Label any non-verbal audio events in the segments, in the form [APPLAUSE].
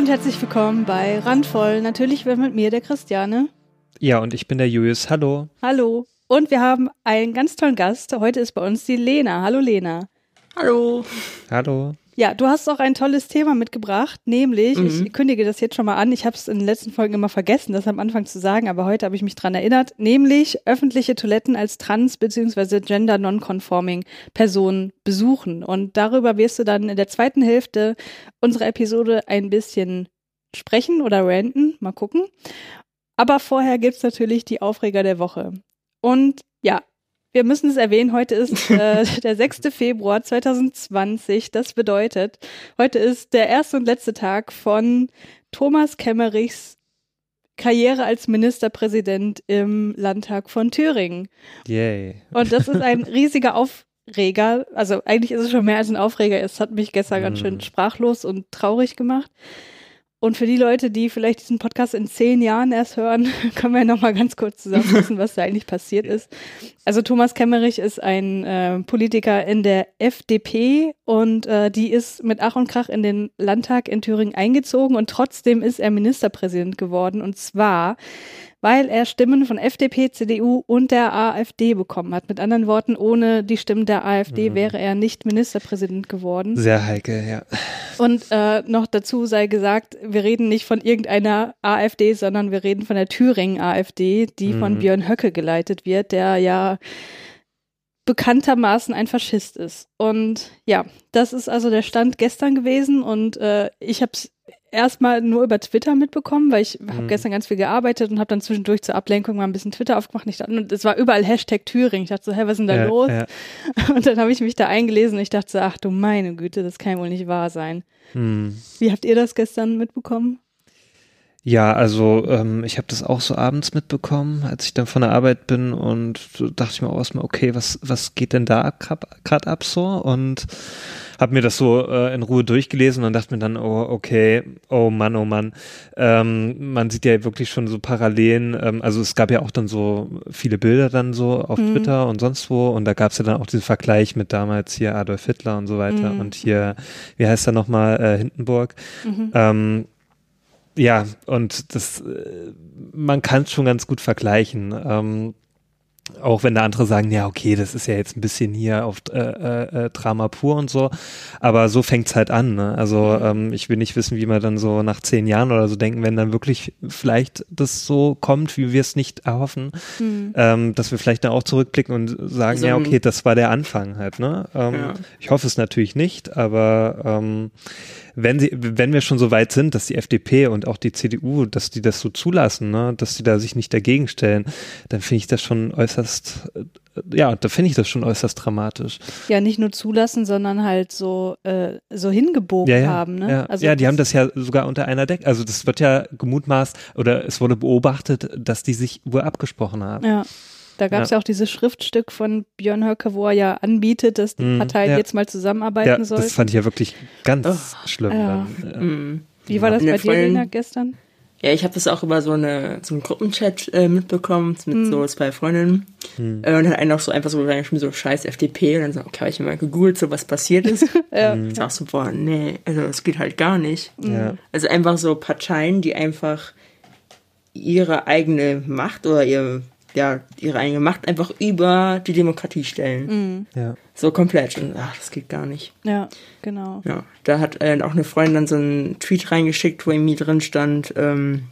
Und herzlich willkommen bei Randvoll. Natürlich wird mit mir der Christiane. Ja, und ich bin der Julius. Hallo. Hallo. Und wir haben einen ganz tollen Gast. Heute ist bei uns die Lena. Hallo Lena. Hallo. Hallo. Ja, du hast auch ein tolles Thema mitgebracht, nämlich, mhm. ich kündige das jetzt schon mal an, ich habe es in den letzten Folgen immer vergessen, das am Anfang zu sagen, aber heute habe ich mich dran erinnert, nämlich öffentliche Toiletten als trans- bzw. gender-non-conforming Personen besuchen. Und darüber wirst du dann in der zweiten Hälfte unserer Episode ein bisschen sprechen oder ranten, mal gucken. Aber vorher gibt's natürlich die Aufreger der Woche. Und ja, wir müssen es erwähnen, heute ist [LAUGHS] äh, der 6. Februar 2020. Das bedeutet, heute ist der erste und letzte Tag von Thomas Kemmerichs Karriere als Ministerpräsident im Landtag von Thüringen. Yay. Und das ist ein [LAUGHS] riesiger Aufreger. Also eigentlich ist es schon mehr als ein Aufreger. Es hat mich gestern mm. ganz schön sprachlos und traurig gemacht. Und für die Leute, die vielleicht diesen Podcast in zehn Jahren erst hören, [LAUGHS] können wir noch mal ganz kurz zusammenfassen, was da eigentlich passiert ist. Also Thomas Kemmerich ist ein äh, Politiker in der FDP und äh, die ist mit Ach und Krach in den Landtag in Thüringen eingezogen und trotzdem ist er Ministerpräsident geworden. Und zwar weil er Stimmen von FDP, CDU und der AfD bekommen hat. Mit anderen Worten, ohne die Stimmen der AfD mhm. wäre er nicht Ministerpräsident geworden. Sehr heikel, ja. Und äh, noch dazu sei gesagt, wir reden nicht von irgendeiner AfD, sondern wir reden von der Thüringen AfD, die mhm. von Björn Höcke geleitet wird, der ja bekanntermaßen ein Faschist ist. Und ja, das ist also der Stand gestern gewesen und äh, ich habe es erstmal nur über Twitter mitbekommen, weil ich mhm. habe gestern ganz viel gearbeitet und habe dann zwischendurch zur Ablenkung mal ein bisschen Twitter aufgemacht. Und, ich dachte, und es war überall Hashtag Thüringen. Ich dachte so, hä, was ist denn da ja, los? Ja. [LAUGHS] Und dann habe ich mich da eingelesen und ich dachte so, ach du meine Güte, das kann wohl nicht wahr sein. Mhm. Wie habt ihr das gestern mitbekommen? Ja, also ähm, ich habe das auch so abends mitbekommen, als ich dann von der Arbeit bin und dachte ich mir auch erstmal, okay, was, was geht denn da gerade ab so? Und habe mir das so äh, in Ruhe durchgelesen und dachte mir dann, oh, okay, oh Mann, oh Mann. Ähm, man sieht ja wirklich schon so Parallelen, ähm, also es gab ja auch dann so viele Bilder dann so auf mhm. Twitter und sonst wo und da gab es ja dann auch diesen Vergleich mit damals hier Adolf Hitler und so weiter mhm. und hier, wie heißt er nochmal, äh, Hindenburg. Mhm. Ähm, ja, und das, äh, man kann es schon ganz gut vergleichen. Ähm, auch wenn da andere sagen, ja, okay, das ist ja jetzt ein bisschen hier auf äh, äh, äh Drama pur und so, aber so fängt's halt an. Ne? Also mhm. ähm, ich will nicht wissen, wie wir dann so nach zehn Jahren oder so denken, wenn dann wirklich vielleicht das so kommt, wie wir es nicht erhoffen, mhm. ähm, dass wir vielleicht dann auch zurückblicken und sagen, also, ja, okay, das war der Anfang halt. Ne? Ähm, ja. Ich hoffe es natürlich nicht, aber ähm, wenn sie, wenn wir schon so weit sind, dass die FDP und auch die CDU, dass die das so zulassen, ne, dass die da sich nicht dagegen stellen, dann finde ich das schon äußerst, äh, ja, da finde ich das schon äußerst dramatisch. Ja, nicht nur zulassen, sondern halt so, äh, so hingebogen ja, ja, haben, ne? Ja, also ja die haben das ja sogar unter einer Decke, also das wird ja gemutmaßt oder es wurde beobachtet, dass die sich wohl abgesprochen haben. Ja. Da gab es ja. ja. auch dieses Schriftstück von Björn Höcke, wo er ja anbietet, dass die mm, Parteien ja. jetzt mal zusammenarbeiten ja, sollten. Das fand ich ja wirklich ganz oh, schlimm. Ja. Mm. Wie war das bei dir, Lena, gestern? Ja, ich habe das auch über so eine so einen Gruppenchat äh, mitbekommen mit mm. so zwei Freundinnen mm. äh, und dann einen auch so einfach so so scheiß FDP und dann so okay, hab ich mal gegoogelt, so was passiert ist. [LAUGHS] ja. Ich sag so boah, nee, also das geht halt gar nicht. Ja. Also einfach so Parteien, die einfach ihre eigene Macht oder ihr ja, ihre eigene Macht einfach über die Demokratie stellen. Mhm. Ja. So komplett. Und ach, das geht gar nicht. Ja, genau. Ja, da hat äh, auch eine Freundin dann so einen Tweet reingeschickt, wo irgendwie drin stand, ähm,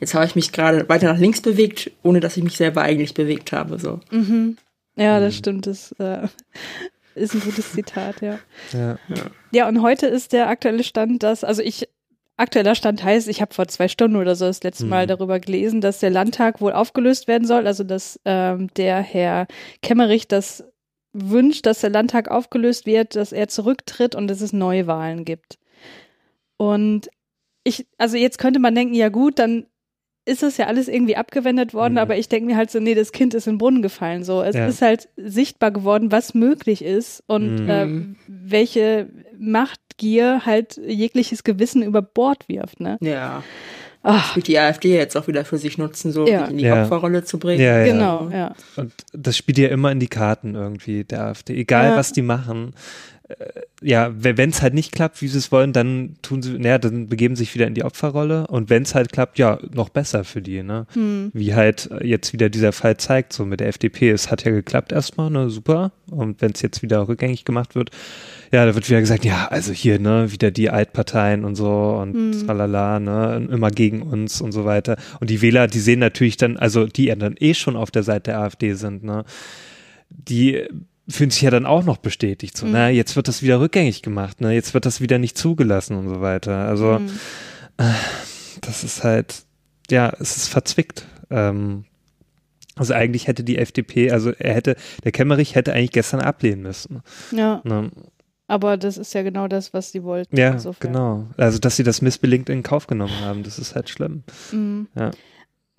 jetzt habe ich mich gerade weiter nach links bewegt, ohne dass ich mich selber eigentlich bewegt habe. So. Mhm. Ja, das mhm. stimmt. Das äh, [LAUGHS] ist ein gutes Zitat, ja. ja. Ja. Ja, und heute ist der aktuelle Stand, dass, also ich Aktueller Stand heißt, ich habe vor zwei Stunden oder so das letzte Mal mhm. darüber gelesen, dass der Landtag wohl aufgelöst werden soll, also dass ähm, der Herr Kemmerich das wünscht, dass der Landtag aufgelöst wird, dass er zurücktritt und dass es Neuwahlen gibt. Und ich, also jetzt könnte man denken, ja gut, dann ist das ja alles irgendwie abgewendet worden, mhm. aber ich denke mir halt so, nee, das Kind ist in den Brunnen gefallen. So, es ja. ist halt sichtbar geworden, was möglich ist und mhm. äh, welche Macht Gier halt jegliches Gewissen über Bord wirft, ne? Ja. Ach. Das wird die AfD jetzt auch wieder für sich nutzen, so ja. in die ja. Opferrolle zu bringen. Ja, ja. Genau, ja. Und das spielt ja immer in die Karten irgendwie, der AfD. Egal, was die machen, ja, wenn es halt nicht klappt, wie sie es wollen, dann tun sie, naja, dann begeben sie sich wieder in die Opferrolle und wenn es halt klappt, ja, noch besser für die, ne? Hm. Wie halt jetzt wieder dieser Fall zeigt, so mit der FDP, es hat ja geklappt erstmal, ne, super. Und wenn es jetzt wieder rückgängig gemacht wird, ja, da wird wieder gesagt, ja, also hier, ne, wieder die Altparteien und so und hm. tralala, ne, immer gegen uns und so weiter. Und die Wähler, die sehen natürlich dann, also die ja dann eh schon auf der Seite der AfD sind, ne, die fühlen sich ja dann auch noch bestätigt. So, mhm. na, jetzt wird das wieder rückgängig gemacht, ne? Jetzt wird das wieder nicht zugelassen und so weiter. Also mhm. äh, das ist halt, ja, es ist verzwickt. Ähm, also eigentlich hätte die FDP, also er hätte, der Kemmerich hätte eigentlich gestern ablehnen müssen. Ja. Ne? Aber das ist ja genau das, was sie wollten. Ja, insofern. genau. Also, dass sie das missbelingt in Kauf genommen haben, das ist halt schlimm. Mhm. Ja.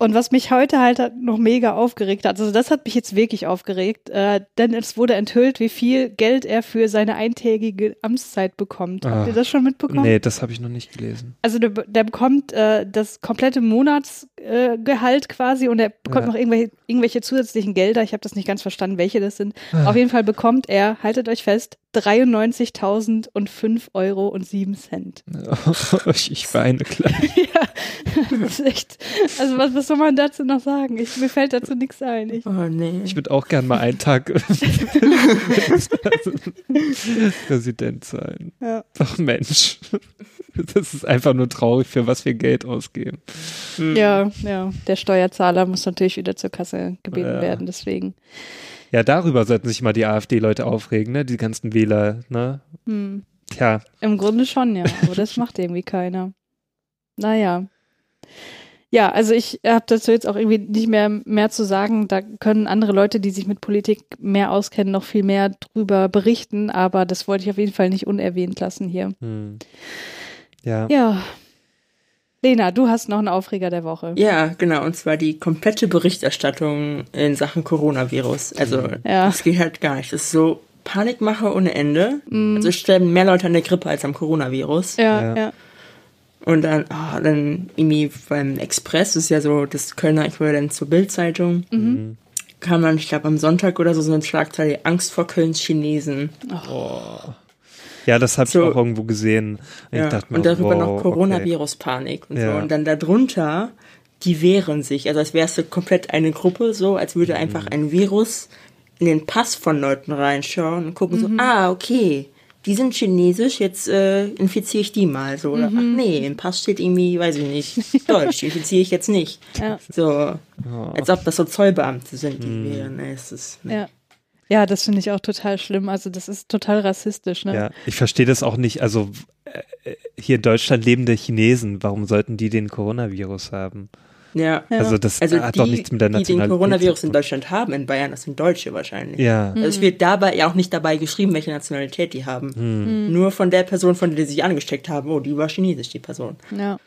Und was mich heute halt noch mega aufgeregt hat, also das hat mich jetzt wirklich aufgeregt, äh, denn es wurde enthüllt, wie viel Geld er für seine eintägige Amtszeit bekommt. Habt ihr ah. das schon mitbekommen? Nee, das habe ich noch nicht gelesen. Also der, der bekommt äh, das komplette Monatsgehalt äh, quasi und er bekommt ja. noch irgendwelche, irgendwelche zusätzlichen Gelder. Ich habe das nicht ganz verstanden, welche das sind. Ah. Auf jeden Fall bekommt er, haltet euch fest, 93.005 Euro und 7 Cent. [LAUGHS] ich, ich weine gleich. [LAUGHS] ja, das ist echt. Also, was, was soll man dazu noch sagen? Ich, mir fällt dazu nichts ein. Ich, oh, nee. Ich würde auch gern mal einen Tag [LAUGHS] Präsident sein. Ja. Ach Mensch. Das ist einfach nur traurig, für was wir Geld ausgeben. Ja, ja. Der Steuerzahler muss natürlich wieder zur Kasse gebeten ja. werden, deswegen. Ja, darüber sollten sich mal die AfD-Leute aufregen, ne? Die ganzen Wähler, ne? Hm. Tja. Im Grunde schon, ja. Aber das [LAUGHS] macht irgendwie keiner. Naja. Ja, also ich habe dazu jetzt auch irgendwie nicht mehr mehr zu sagen. Da können andere Leute, die sich mit Politik mehr auskennen, noch viel mehr drüber berichten. Aber das wollte ich auf jeden Fall nicht unerwähnt lassen hier. Hm. Ja. Ja. Lena, du hast noch einen Aufreger der Woche. Ja, genau, und zwar die komplette Berichterstattung in Sachen Coronavirus. Also, ja. das geht halt gar nicht. Das ist so Panikmache ohne Ende. Mm. Also, es sterben mehr Leute an der Grippe als am Coronavirus. Ja, ja. ja. Und dann, oh, dann irgendwie beim Express, das ist ja so das Kölner Äquivalent zur Bildzeitung, mhm. kam dann, ich glaube, am Sonntag oder so so eine Schlagzeile Angst vor Kölns Chinesen. Oh. Ja, das habe so, ich auch irgendwo gesehen. Und, ja, mir, und darüber wow, noch Coronavirus-Panik okay. und ja. so. Und dann darunter, die wehren sich. Also als wärst du komplett eine Gruppe, so als würde einfach mhm. ein Virus in den Pass von Leuten reinschauen und gucken mhm. so, ah, okay, die sind chinesisch, jetzt äh, infiziere ich die mal so. Oder, mhm. ach nee, im Pass steht irgendwie, weiß ich nicht, [LAUGHS] Deutsch, infiziere ich jetzt nicht. Ja. So, oh. als ob das so Zollbeamte sind, die mhm. wären. Nee, es ist, nee. Ja. Ja, das finde ich auch total schlimm. Also das ist total rassistisch. Ne? Ja, ich verstehe das auch nicht. Also äh, hier in Deutschland lebende Chinesen, warum sollten die den Coronavirus haben? Ja. Also das also hat die, doch nichts mit der Nationalität Die den Coronavirus in Deutschland haben, in Bayern, das sind Deutsche wahrscheinlich. Ja. Also es wird dabei ja auch nicht dabei geschrieben, welche Nationalität die haben. Hm. Nur von der Person, von der sie sich angesteckt haben, oh, die war chinesisch, die Person. Ja.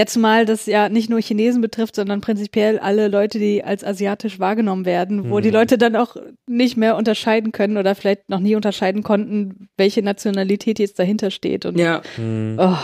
Ja, zumal das ja nicht nur Chinesen betrifft, sondern prinzipiell alle Leute, die als asiatisch wahrgenommen werden, wo mhm. die Leute dann auch nicht mehr unterscheiden können oder vielleicht noch nie unterscheiden konnten, welche Nationalität jetzt dahinter steht. Und, ja. Mhm. Oh.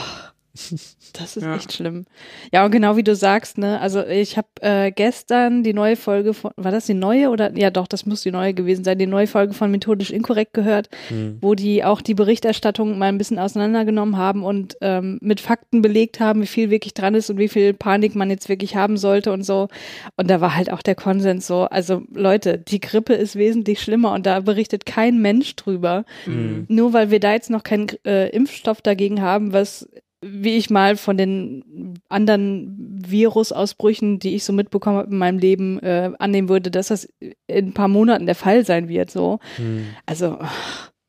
Das ist ja. echt schlimm. Ja, und genau wie du sagst, ne, also ich habe äh, gestern die neue Folge von, war das die neue oder, ja doch, das muss die neue gewesen sein, die neue Folge von Methodisch Inkorrekt gehört, mhm. wo die auch die Berichterstattung mal ein bisschen auseinandergenommen haben und ähm, mit Fakten belegt haben, wie viel wirklich dran ist und wie viel Panik man jetzt wirklich haben sollte und so. Und da war halt auch der Konsens so, also Leute, die Grippe ist wesentlich schlimmer und da berichtet kein Mensch drüber. Mhm. Nur weil wir da jetzt noch keinen äh, Impfstoff dagegen haben, was wie ich mal von den anderen Virusausbrüchen, die ich so mitbekommen habe in meinem Leben, äh, annehmen würde, dass das in ein paar Monaten der Fall sein wird. So, hm. also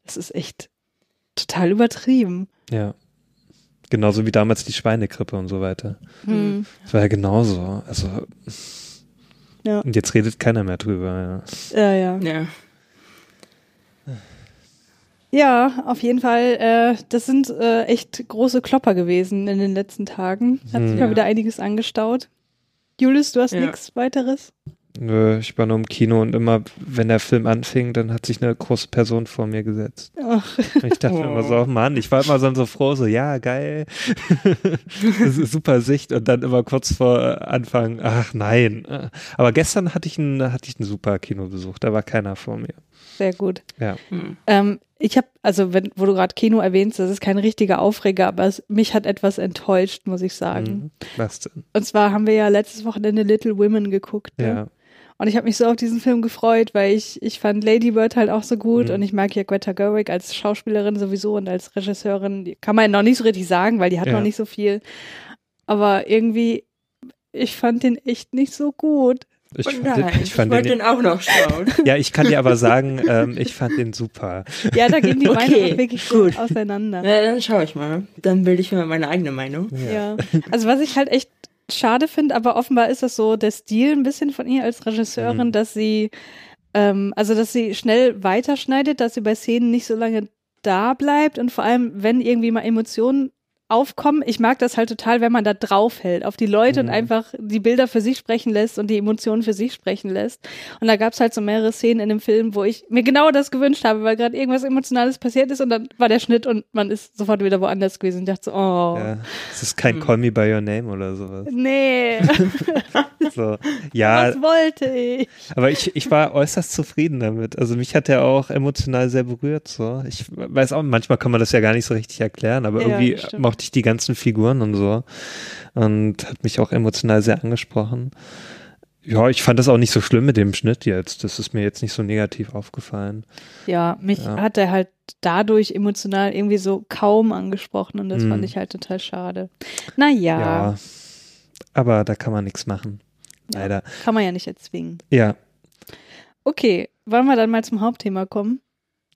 das ist echt total übertrieben. Ja. Genauso wie damals die Schweinegrippe und so weiter. Hm. Das war ja genauso. Also ja. Und jetzt redet keiner mehr drüber. Ja, ja. ja. ja. Ja, auf jeden Fall. Äh, das sind äh, echt große Klopper gewesen in den letzten Tagen. Hat sich hm. mal wieder einiges angestaut. Julius, du hast ja. nichts weiteres? Nö, ich war nur im Kino und immer, wenn der Film anfing, dann hat sich eine große Person vor mir gesetzt. Ach. Ich dachte oh. immer so, oh Mann, ich war immer so, froh, so, ja, geil. [LAUGHS] das ist super Sicht und dann immer kurz vor Anfang, ach nein. Aber gestern hatte ich einen, hatte ich einen super Kinobesuch, da war keiner vor mir. Sehr gut. Ja. Hm. Ähm, ich habe, also wenn, wo du gerade Kino erwähnst, das ist kein richtiger Aufreger, aber es, mich hat etwas enttäuscht, muss ich sagen. Mhm. Was denn? Und zwar haben wir ja letztes Wochenende Little Women geguckt. Ne? Ja. Und ich habe mich so auf diesen Film gefreut, weil ich, ich fand Lady Bird halt auch so gut mhm. und ich mag ja Greta Gerwig als Schauspielerin sowieso und als Regisseurin, die kann man noch nicht so richtig sagen, weil die hat ja. noch nicht so viel. Aber irgendwie, ich fand den echt nicht so gut. Ich, oh nein, ich, fand ich wollte den, den, auch noch schauen. [LAUGHS] Ja, ich kann dir aber sagen, ähm, ich fand den super. Ja, da gehen die okay, Meinungen wirklich gut auseinander. Ja, dann schaue ich mal. Dann bilde ich mir meine eigene Meinung. Ja. ja. Also was ich halt echt schade finde, aber offenbar ist das so der Stil ein bisschen von ihr als Regisseurin, mhm. dass sie, ähm, also dass sie schnell weiterschneidet, dass sie bei Szenen nicht so lange da bleibt und vor allem, wenn irgendwie mal Emotionen aufkommen. Ich mag das halt total, wenn man da draufhält auf die Leute mhm. und einfach die Bilder für sich sprechen lässt und die Emotionen für sich sprechen lässt. Und da gab es halt so mehrere Szenen in dem Film, wo ich mir genau das gewünscht habe, weil gerade irgendwas Emotionales passiert ist und dann war der Schnitt und man ist sofort wieder woanders gewesen und dachte so, oh. Ja, es ist kein mhm. Call Me By Your Name oder sowas. Nee. [LAUGHS] so, ja. Was wollte ich? Aber ich, ich war äußerst zufrieden damit. Also mich hat er auch emotional sehr berührt. So. Ich weiß auch, manchmal kann man das ja gar nicht so richtig erklären, aber ja, irgendwie mochte ich die ganzen Figuren und so. Und hat mich auch emotional sehr angesprochen. Ja, ich fand das auch nicht so schlimm mit dem Schnitt jetzt. Das ist mir jetzt nicht so negativ aufgefallen. Ja, mich ja. hat er halt dadurch emotional irgendwie so kaum angesprochen und das hm. fand ich halt total schade. Naja. Ja, aber da kann man nichts machen. Ja, Leider. Kann man ja nicht erzwingen. Ja. Okay, wollen wir dann mal zum Hauptthema kommen?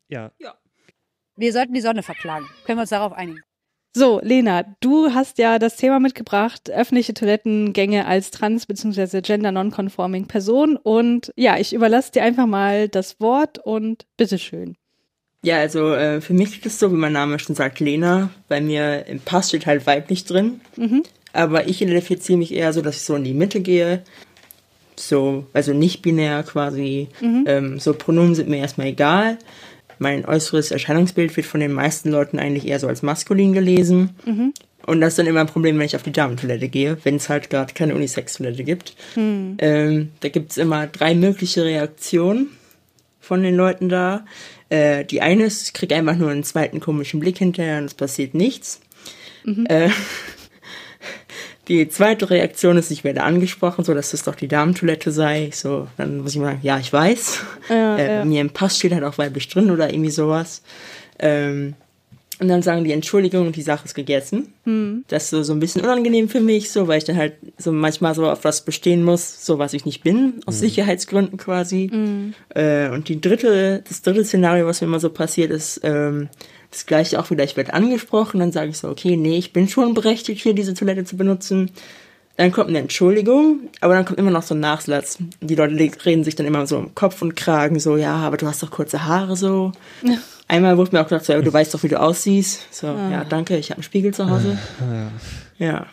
Ja. Ja. Wir sollten die Sonne verklagen. Können wir uns darauf einigen? So, Lena, du hast ja das Thema mitgebracht, öffentliche Toilettengänge als trans- bzw. gender-nonconforming Person. Und ja, ich überlasse dir einfach mal das Wort und bitteschön. Ja, also äh, für mich ist es so, wie mein Name schon sagt, Lena. Bei mir im Pass steht halt weiblich drin. Mhm. Aber ich identifiziere mich eher so, dass ich so in die Mitte gehe. So, also nicht binär quasi. Mhm. Ähm, so Pronomen sind mir erstmal egal mein äußeres Erscheinungsbild wird von den meisten Leuten eigentlich eher so als maskulin gelesen. Mhm. Und das ist dann immer ein Problem, wenn ich auf die Damentoilette gehe, wenn es halt gerade keine Unisex-Toilette gibt. Mhm. Ähm, da gibt es immer drei mögliche Reaktionen von den Leuten da. Äh, die eine ist, ich kriege einfach nur einen zweiten komischen Blick hinterher und es passiert nichts. Mhm. Äh, die zweite Reaktion ist, ich werde angesprochen, so dass das doch die Damentoilette sei. So, dann muss ich mal sagen, ja, ich weiß. Ja, [LAUGHS] äh, ja. Mir im Pass steht halt auch weiblich drin oder irgendwie sowas. Ähm, und dann sagen die Entschuldigung und die Sache ist gegessen. Hm. Das ist so, so ein bisschen unangenehm für mich, so, weil ich dann halt so manchmal so auf was bestehen muss, so was ich nicht bin, aus hm. Sicherheitsgründen quasi. Hm. Äh, und die dritte, das dritte Szenario, was mir immer so passiert ist, ähm, das gleiche auch wieder, ich werde angesprochen, dann sage ich so, okay, nee, ich bin schon berechtigt, hier diese Toilette zu benutzen. Dann kommt eine Entschuldigung, aber dann kommt immer noch so ein Nachsatz. Die Leute reden sich dann immer so im Kopf und Kragen, so, ja, aber du hast doch kurze Haare, so. Ja. Einmal wurde mir auch gesagt, so, du weißt doch, wie du aussiehst. So, ah. ja, danke, ich habe einen Spiegel zu Hause. Ja. ja.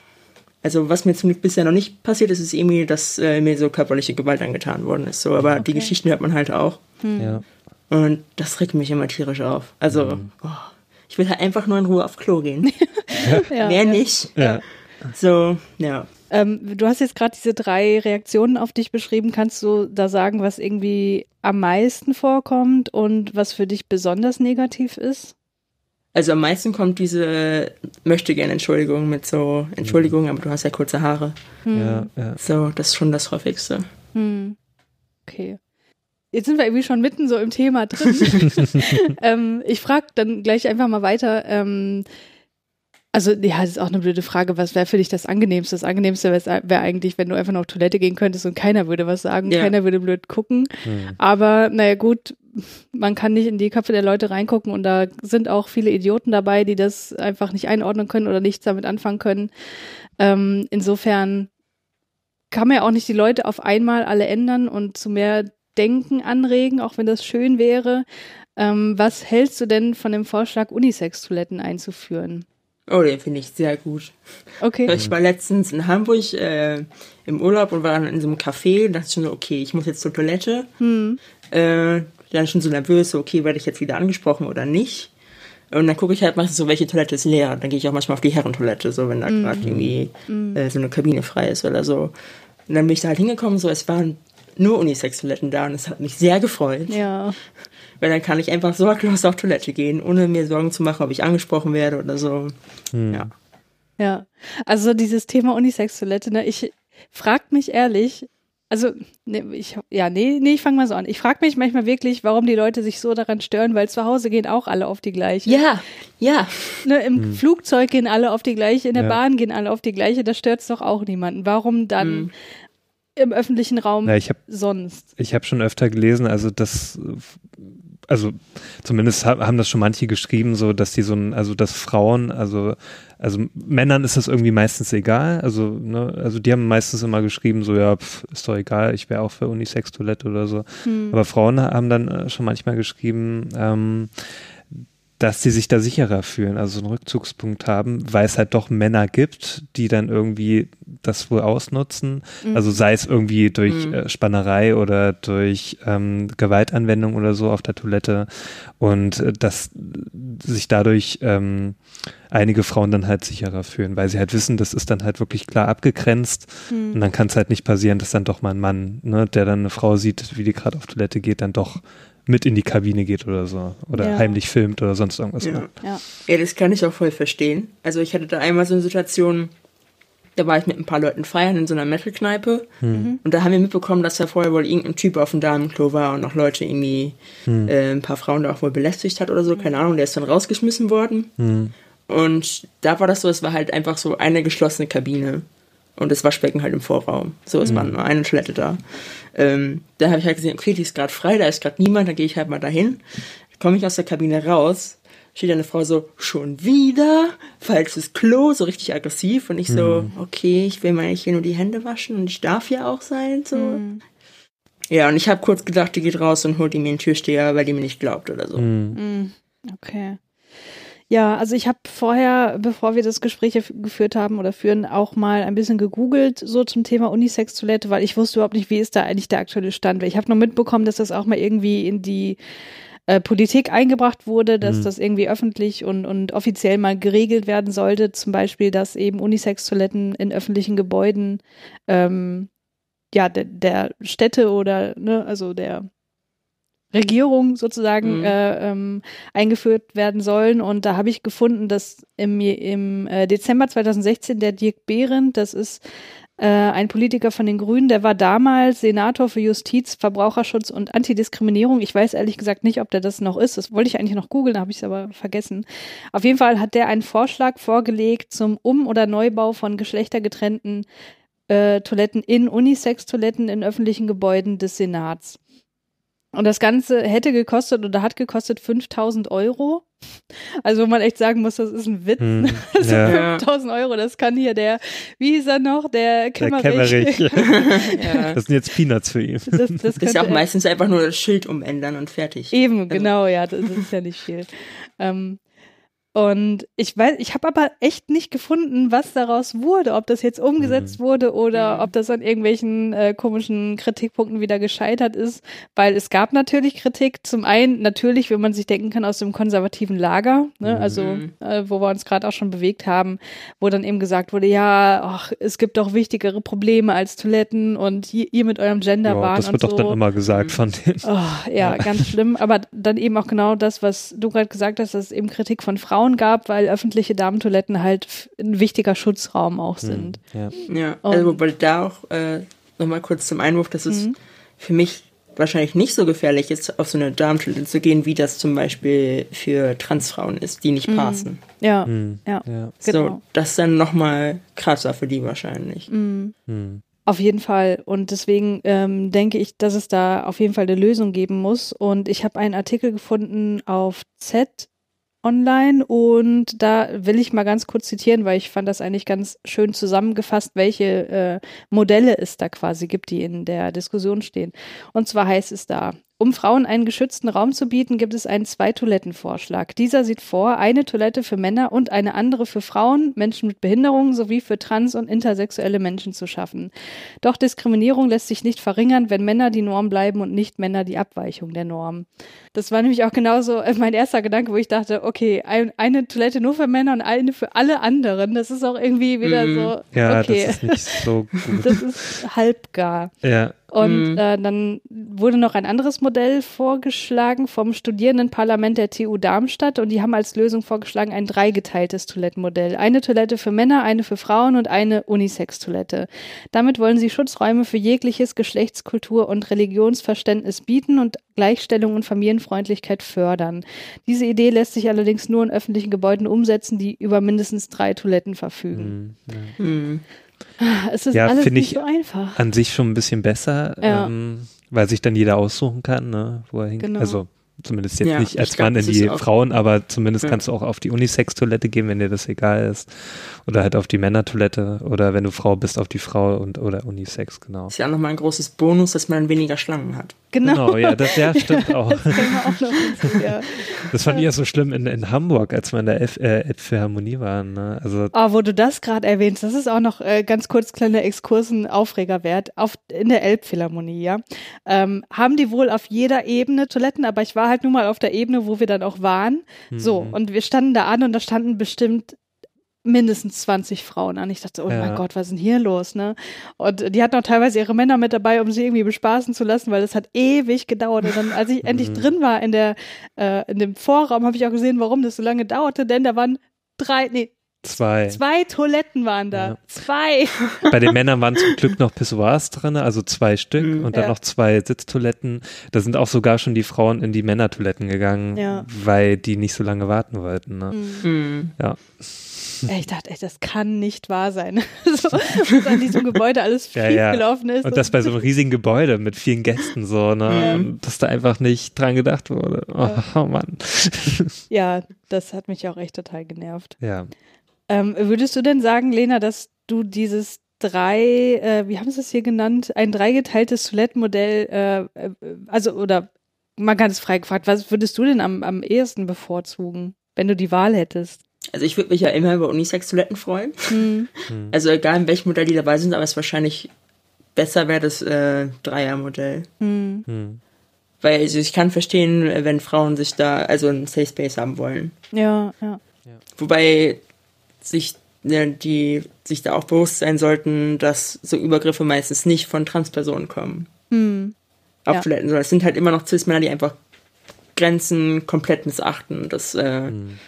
Also, was mir zum Glück bisher noch nicht passiert ist, ist irgendwie, dass äh, mir so körperliche Gewalt angetan worden ist. So, aber okay. die Geschichten hört man halt auch. Hm. Ja. Und das regt mich immer tierisch auf. Also, mhm. oh, ich will halt einfach nur in Ruhe auf Klo gehen. [LAUGHS] ja, Mehr nicht. Ja. So, ja. Ähm, du hast jetzt gerade diese drei Reaktionen auf dich beschrieben. Kannst du da sagen, was irgendwie am meisten vorkommt und was für dich besonders negativ ist? Also am meisten kommt diese möchte gerne Entschuldigung mit so Entschuldigung, mhm. aber du hast ja kurze Haare. Hm. Ja, ja. So, das ist schon das häufigste. Hm. Okay. Jetzt sind wir irgendwie schon mitten so im Thema drin. [LAUGHS] ähm, ich frage dann gleich einfach mal weiter. Ähm, also, ja, das ist auch eine blöde Frage. Was wäre für dich das Angenehmste? Das Angenehmste wäre wär eigentlich, wenn du einfach noch auf Toilette gehen könntest und keiner würde was sagen, ja. keiner würde blöd gucken. Mhm. Aber, naja, gut, man kann nicht in die Köpfe der Leute reingucken und da sind auch viele Idioten dabei, die das einfach nicht einordnen können oder nichts damit anfangen können. Ähm, insofern kann man ja auch nicht die Leute auf einmal alle ändern und zu mehr Denken anregen, auch wenn das schön wäre. Ähm, was hältst du denn von dem Vorschlag, Unisex-Toiletten einzuführen? Oh, den finde ich sehr gut. Okay. Ich war letztens in Hamburg äh, im Urlaub und war dann in so einem Café und dachte schon so, okay, ich muss jetzt zur Toilette. Hm. Äh, dann schon so nervös, so, okay, werde ich jetzt wieder angesprochen oder nicht? Und dann gucke ich halt meistens so, welche Toilette ist leer. Dann gehe ich auch manchmal auf die Herrentoilette, so wenn da mhm. gerade irgendwie mhm. äh, so eine Kabine frei ist oder so. Und dann bin ich da halt hingekommen, so es waren nur Unisex-Toiletten da und es hat mich sehr gefreut. Ja. Weil dann kann ich einfach sorglos auf Toilette gehen, ohne mir Sorgen zu machen, ob ich angesprochen werde oder so. Hm. Ja. Ja. Also dieses Thema Unisex-Toilette, ne, ich frag mich ehrlich, also, ne, ich, ja, nee, nee, ich fange mal so an. Ich frage mich manchmal wirklich, warum die Leute sich so daran stören, weil zu Hause gehen auch alle auf die gleiche. Ja, ja. Ne, Im hm. Flugzeug gehen alle auf die gleiche, in der ja. Bahn gehen alle auf die gleiche, da stört es doch auch niemanden. Warum dann hm. Im öffentlichen Raum ja, ich hab, sonst? Ich habe schon öfter gelesen, also das also zumindest haben das schon manche geschrieben, so dass die so ein, also dass Frauen, also also Männern ist das irgendwie meistens egal. Also, ne, also die haben meistens immer geschrieben, so ja, pf, ist doch egal, ich wäre auch für Unisex-Toilette oder so. Hm. Aber Frauen haben dann äh, schon manchmal geschrieben, ähm, dass sie sich da sicherer fühlen, also einen Rückzugspunkt haben, weil es halt doch Männer gibt, die dann irgendwie das wohl ausnutzen. Mhm. Also sei es irgendwie durch mhm. äh, Spannerei oder durch ähm, Gewaltanwendung oder so auf der Toilette und äh, dass sich dadurch ähm, einige Frauen dann halt sicherer fühlen, weil sie halt wissen, das ist dann halt wirklich klar abgegrenzt mhm. und dann kann es halt nicht passieren, dass dann doch mal ein Mann, ne, der dann eine Frau sieht, wie die gerade auf Toilette geht, dann doch mit in die Kabine geht oder so. Oder ja. heimlich filmt oder sonst irgendwas ja. Ja. ja, das kann ich auch voll verstehen. Also ich hatte da einmal so eine Situation, da war ich mit ein paar Leuten feiern in so einer Metal-Kneipe. Mhm. Und da haben wir mitbekommen, dass da vorher wohl irgendein Typ auf dem Damenklo war und noch Leute irgendwie, mhm. äh, ein paar Frauen da auch wohl belästigt hat oder so, keine Ahnung, der ist dann rausgeschmissen worden. Mhm. Und da war das so, es war halt einfach so eine geschlossene Kabine und das Waschbecken halt im Vorraum. So ist mhm. man nur eine Toilette da. Ähm, da habe ich halt gesehen, okay, die ist gerade frei, da ist gerade niemand, da gehe ich halt mal dahin. Komme ich aus der Kabine raus, steht eine Frau so, schon wieder, falsches Klo, so richtig aggressiv. Und ich so, mhm. okay, ich will mal hier nur die Hände waschen und ich darf ja auch sein. So. Mhm. Ja, und ich habe kurz gedacht, die geht raus und holt ihm den Türsteher, weil die mir nicht glaubt oder so. Mhm. mhm. Okay. Ja, also ich habe vorher, bevor wir das Gespräch geführt haben oder führen, auch mal ein bisschen gegoogelt so zum Thema Unisex-Toilette, weil ich wusste überhaupt nicht, wie ist da eigentlich der aktuelle Stand. Ich habe nur mitbekommen, dass das auch mal irgendwie in die äh, Politik eingebracht wurde, dass mhm. das irgendwie öffentlich und, und offiziell mal geregelt werden sollte. Zum Beispiel, dass eben Unisex-Toiletten in öffentlichen Gebäuden ähm, ja, der, der Städte oder, ne, also der Regierung sozusagen mhm. äh, ähm, eingeführt werden sollen. Und da habe ich gefunden, dass im, im äh, Dezember 2016 der Dirk Behrendt, das ist äh, ein Politiker von den Grünen, der war damals Senator für Justiz, Verbraucherschutz und Antidiskriminierung. Ich weiß ehrlich gesagt nicht, ob der das noch ist. Das wollte ich eigentlich noch googeln, habe ich es aber vergessen. Auf jeden Fall hat der einen Vorschlag vorgelegt zum Um- oder Neubau von geschlechtergetrennten äh, Toiletten in Unisex-Toiletten in öffentlichen Gebäuden des Senats. Und das Ganze hätte gekostet oder hat gekostet 5000 Euro. Also wo man echt sagen muss, das ist ein Witz. Hm, [LAUGHS] also ja. 5000 Euro, das kann hier der, wie hieß er noch, der Kämmerich. Der Kämmerich. [LAUGHS] ja. Das sind jetzt Peanuts für ihn. Das, das, das ist ja auch meistens einfach nur das Schild umändern und fertig. Eben, also. genau, ja, das ist ja nicht viel. Ähm, und ich weiß, ich habe aber echt nicht gefunden, was daraus wurde, ob das jetzt umgesetzt mhm. wurde oder mhm. ob das an irgendwelchen äh, komischen Kritikpunkten wieder gescheitert ist, weil es gab natürlich Kritik. Zum einen natürlich, wenn man sich denken kann, aus dem konservativen Lager, ne? Mhm. also äh, wo wir uns gerade auch schon bewegt haben, wo dann eben gesagt wurde, ja, ach, es gibt doch wichtigere Probleme als Toiletten und ihr, ihr mit eurem Genderwahn ja, Das wird doch so. dann immer gesagt von denen. Oh, ja, ja, ganz schlimm. Aber dann eben auch genau das, was du gerade gesagt hast, dass eben Kritik von Frauen Frauen gab, weil öffentliche Damentoiletten halt ein wichtiger Schutzraum auch hm, sind. Ja, ja also wobei da auch äh, nochmal kurz zum Einwurf, dass es mhm. für mich wahrscheinlich nicht so gefährlich ist, auf so eine Damentoilette zu gehen, wie das zum Beispiel für Transfrauen ist, die nicht mhm. passen. Ja, mhm. ja, ja. So, genau. das ist dann nochmal krasser für die wahrscheinlich. Mhm. Mhm. Auf jeden Fall. Und deswegen ähm, denke ich, dass es da auf jeden Fall eine Lösung geben muss. Und ich habe einen Artikel gefunden auf Z online und da will ich mal ganz kurz zitieren, weil ich fand das eigentlich ganz schön zusammengefasst, welche äh, Modelle es da quasi gibt, die in der Diskussion stehen. Und zwar heißt es da, um Frauen einen geschützten Raum zu bieten, gibt es einen Zwei-Toiletten-Vorschlag. Dieser sieht vor, eine Toilette für Männer und eine andere für Frauen, Menschen mit Behinderungen sowie für trans- und intersexuelle Menschen zu schaffen. Doch Diskriminierung lässt sich nicht verringern, wenn Männer die Norm bleiben und nicht Männer die Abweichung der Norm. Das war nämlich auch genauso äh, mein erster Gedanke, wo ich dachte, okay, ein, eine Toilette nur für Männer und eine für alle anderen. Das ist auch irgendwie wieder mhm. so. Ja, okay. das ist nicht so [LAUGHS] gut. Das ist halbgar. Ja. Und mhm. äh, dann wurde noch ein anderes Modell vorgeschlagen vom Studierendenparlament der TU Darmstadt und die haben als Lösung vorgeschlagen ein dreigeteiltes Toilettenmodell. Eine Toilette für Männer, eine für Frauen und eine Unisex-Toilette. Damit wollen sie Schutzräume für jegliches Geschlechtskultur und Religionsverständnis bieten und Gleichstellung und Familienfreundlichkeit fördern. Diese Idee lässt sich allerdings nur in öffentlichen Gebäuden umsetzen, die über mindestens drei Toiletten verfügen. Mhm. Ja. Mhm. Es ist ja, alles nicht so einfach. An sich schon ein bisschen besser, ja. ähm, weil sich dann jeder aussuchen kann, ne, wo er hingeht. Genau. Also Zumindest jetzt ja, nicht als Mann in die Frauen, aber zumindest ja. kannst du auch auf die Unisex-Toilette gehen, wenn dir das egal ist. Oder halt auf die Männertoilette oder wenn du Frau bist, auf die Frau und oder Unisex, genau. Ist ja nochmal ein großes Bonus, dass man weniger Schlangen hat. Genau. genau ja, das ja, stimmt [LAUGHS] auch. Das, auch hinzu, ja. das fand ich ja so schlimm in, in Hamburg, als wir in der F, äh, Elbphilharmonie waren. Ne? Also, oh, wo du das gerade erwähnst, das ist auch noch äh, ganz kurz kleiner Exkursen Aufreger wert. Auf, in der Elbphilharmonie, ja, ähm, haben die wohl auf jeder Ebene Toiletten, aber ich war halt nun mal auf der Ebene, wo wir dann auch waren. Mhm. So, und wir standen da an und da standen bestimmt mindestens 20 Frauen an. Ich dachte, oh ja. mein Gott, was ist denn hier los, ne? Und die hatten auch teilweise ihre Männer mit dabei, um sie irgendwie bespaßen zu lassen, weil das hat ewig gedauert. Und dann, als ich [LAUGHS] endlich mhm. drin war in der, äh, in dem Vorraum, habe ich auch gesehen, warum das so lange dauerte, denn da waren drei, nee, Zwei. Zwei Toiletten waren da. Ja. Zwei. [LAUGHS] Bei den Männern waren zum Glück noch Pissoirs drin, also zwei Stück mhm, und dann ja. noch zwei Sitztoiletten. Da sind auch sogar schon die Frauen in die Männertoiletten gegangen, ja. weil die nicht so lange warten wollten. Ne? Mhm. Ja. Ich dachte echt, das kann nicht wahr sein. [LAUGHS] so, was an diesem Gebäude alles schief ja, gelaufen ist. Und das bei so einem riesigen Gebäude mit vielen Gästen so, ne? Dass da einfach nicht dran gedacht wurde. Oh, oh Mann. [LAUGHS] Ja, das hat mich auch echt total genervt. Ja. Ähm, würdest du denn sagen, Lena, dass du dieses drei, äh, wie haben sie es hier genannt, ein dreigeteiltes Toilettenmodell, äh, äh, also oder man kann es frei gefragt, was würdest du denn am, am ehesten bevorzugen, wenn du die Wahl hättest? Also ich würde mich ja immer über Unisex-Toiletten freuen. Mhm. Also egal in welchem Modell die dabei sind, aber es wahrscheinlich besser wäre das äh, Dreier-Modell. Mhm. Mhm. Weil also ich kann verstehen, wenn Frauen sich da also einen Safe Space haben wollen. Ja, ja. Wobei sich die sich da auch bewusst sein sollten, dass so Übergriffe meistens nicht von Transpersonen kommen. Hm. Auf ja. Sondern es sind halt immer noch Cis-Männer, die einfach Grenzen komplett missachten. Das, äh, hm.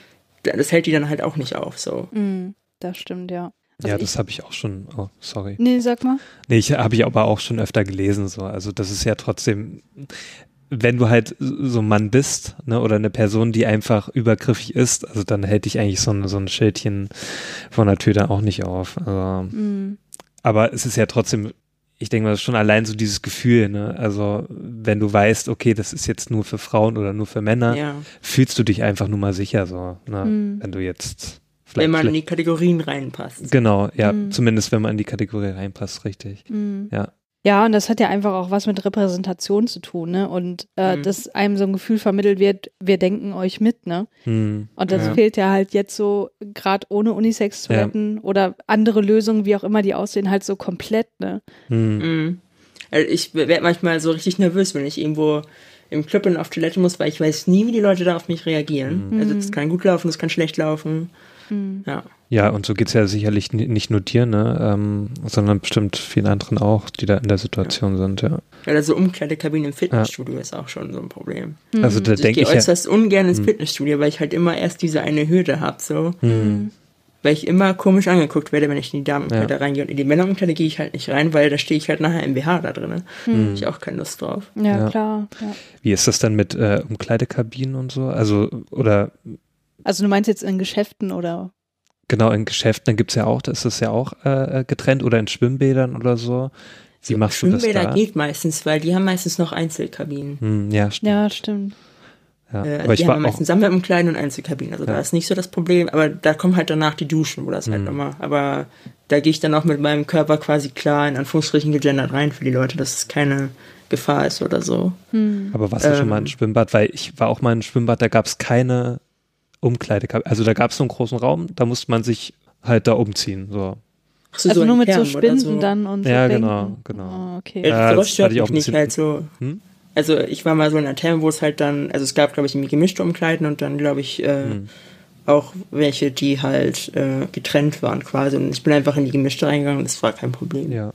das hält die dann halt auch nicht auf. So. Hm, das stimmt, ja. Also ja, das habe ich auch schon. Oh, sorry. Nee, sag mal. Nee, ich habe ich aber auch schon öfter gelesen. So. Also das ist ja trotzdem wenn du halt so ein Mann bist, ne, oder eine Person, die einfach übergriffig ist, also dann hält dich eigentlich so ein, so ein Schildchen von der Tür dann auch nicht auf. Also, mhm. Aber es ist ja trotzdem, ich denke mal, schon allein so dieses Gefühl, ne, also wenn du weißt, okay, das ist jetzt nur für Frauen oder nur für Männer, ja. fühlst du dich einfach nur mal sicher so, ne, mhm. wenn du jetzt wenn man in die Kategorien reinpasst. Genau, ja, mhm. zumindest wenn man in die Kategorie reinpasst, richtig. Mhm. Ja. Ja, und das hat ja einfach auch was mit Repräsentation zu tun, ne? Und äh, mhm. dass einem so ein Gefühl vermittelt wird, wir denken euch mit, ne? Mhm. Und das ja. fehlt ja halt jetzt so, gerade ohne Unisex-Toiletten ja. oder andere Lösungen, wie auch immer die aussehen, halt so komplett, ne? Mhm. mhm. Also ich werde manchmal so richtig nervös, wenn ich irgendwo im Club und auf Toilette muss, weil ich weiß nie, wie die Leute da auf mich reagieren. Mhm. Also das kann gut laufen, das kann schlecht laufen. Mhm. Ja. Ja, und so geht es ja sicherlich nicht nur dir, ne, ähm, sondern bestimmt vielen anderen auch, die da in der Situation ja. sind, ja. Ja, also Umkleidekabine im Fitnessstudio ja. ist auch schon so ein Problem. Mhm. Also da also denke ich. Ich gehe äußerst ja, ungern ins mhm. Fitnessstudio, weil ich halt immer erst diese eine Hürde habe, so. Mhm. Weil ich immer komisch angeguckt werde, wenn ich in die Damenumkleide ja. reingehe. Und in die Männerumkleide gehe ich halt nicht rein, weil da stehe ich halt nachher im BH da drin. Mhm. Ich auch keine Lust drauf. Ja, ja. klar. Ja. Wie ist das dann mit äh, Umkleidekabinen und so? Also, oder. Also, du meinst jetzt in Geschäften oder? Genau, in Geschäften gibt es ja auch, da ist das ja auch äh, getrennt oder in Schwimmbädern oder so. Wie so, machst Schwimmbäder du das da? geht meistens, weil die haben meistens noch Einzelkabinen. Hm, ja, stimmt. Ja, stimmt. Ja, äh, aber die ich haben meistens Sammel im Kleinen und Einzelkabinen. Also ja. da ist nicht so das Problem, aber da kommen halt danach die Duschen, wo das mhm. halt nochmal. Aber da gehe ich dann auch mit meinem Körper quasi klar in Anführungsstrichen gegendert rein für die Leute, dass es keine Gefahr ist oder so. Mhm. Aber warst du ähm, schon mal im Schwimmbad? Weil ich war auch mal im Schwimmbad, da gab es keine Umkleidekabine. Also da gab es so einen großen Raum, da musste man sich halt da umziehen. So. So, also so nur mit Kern so Spinden so. dann und so. Ja, Bänken. genau, genau. Oh, okay. Ja, das stört mich nicht halt so. Hm? Also ich war mal so in einer Therme, wo es halt dann, also es gab glaube ich irgendwie gemischte Umkleiden und dann glaube ich äh, hm. auch welche, die halt äh, getrennt waren quasi. Und ich bin einfach in die gemischte reingegangen und das war kein Problem. Ja.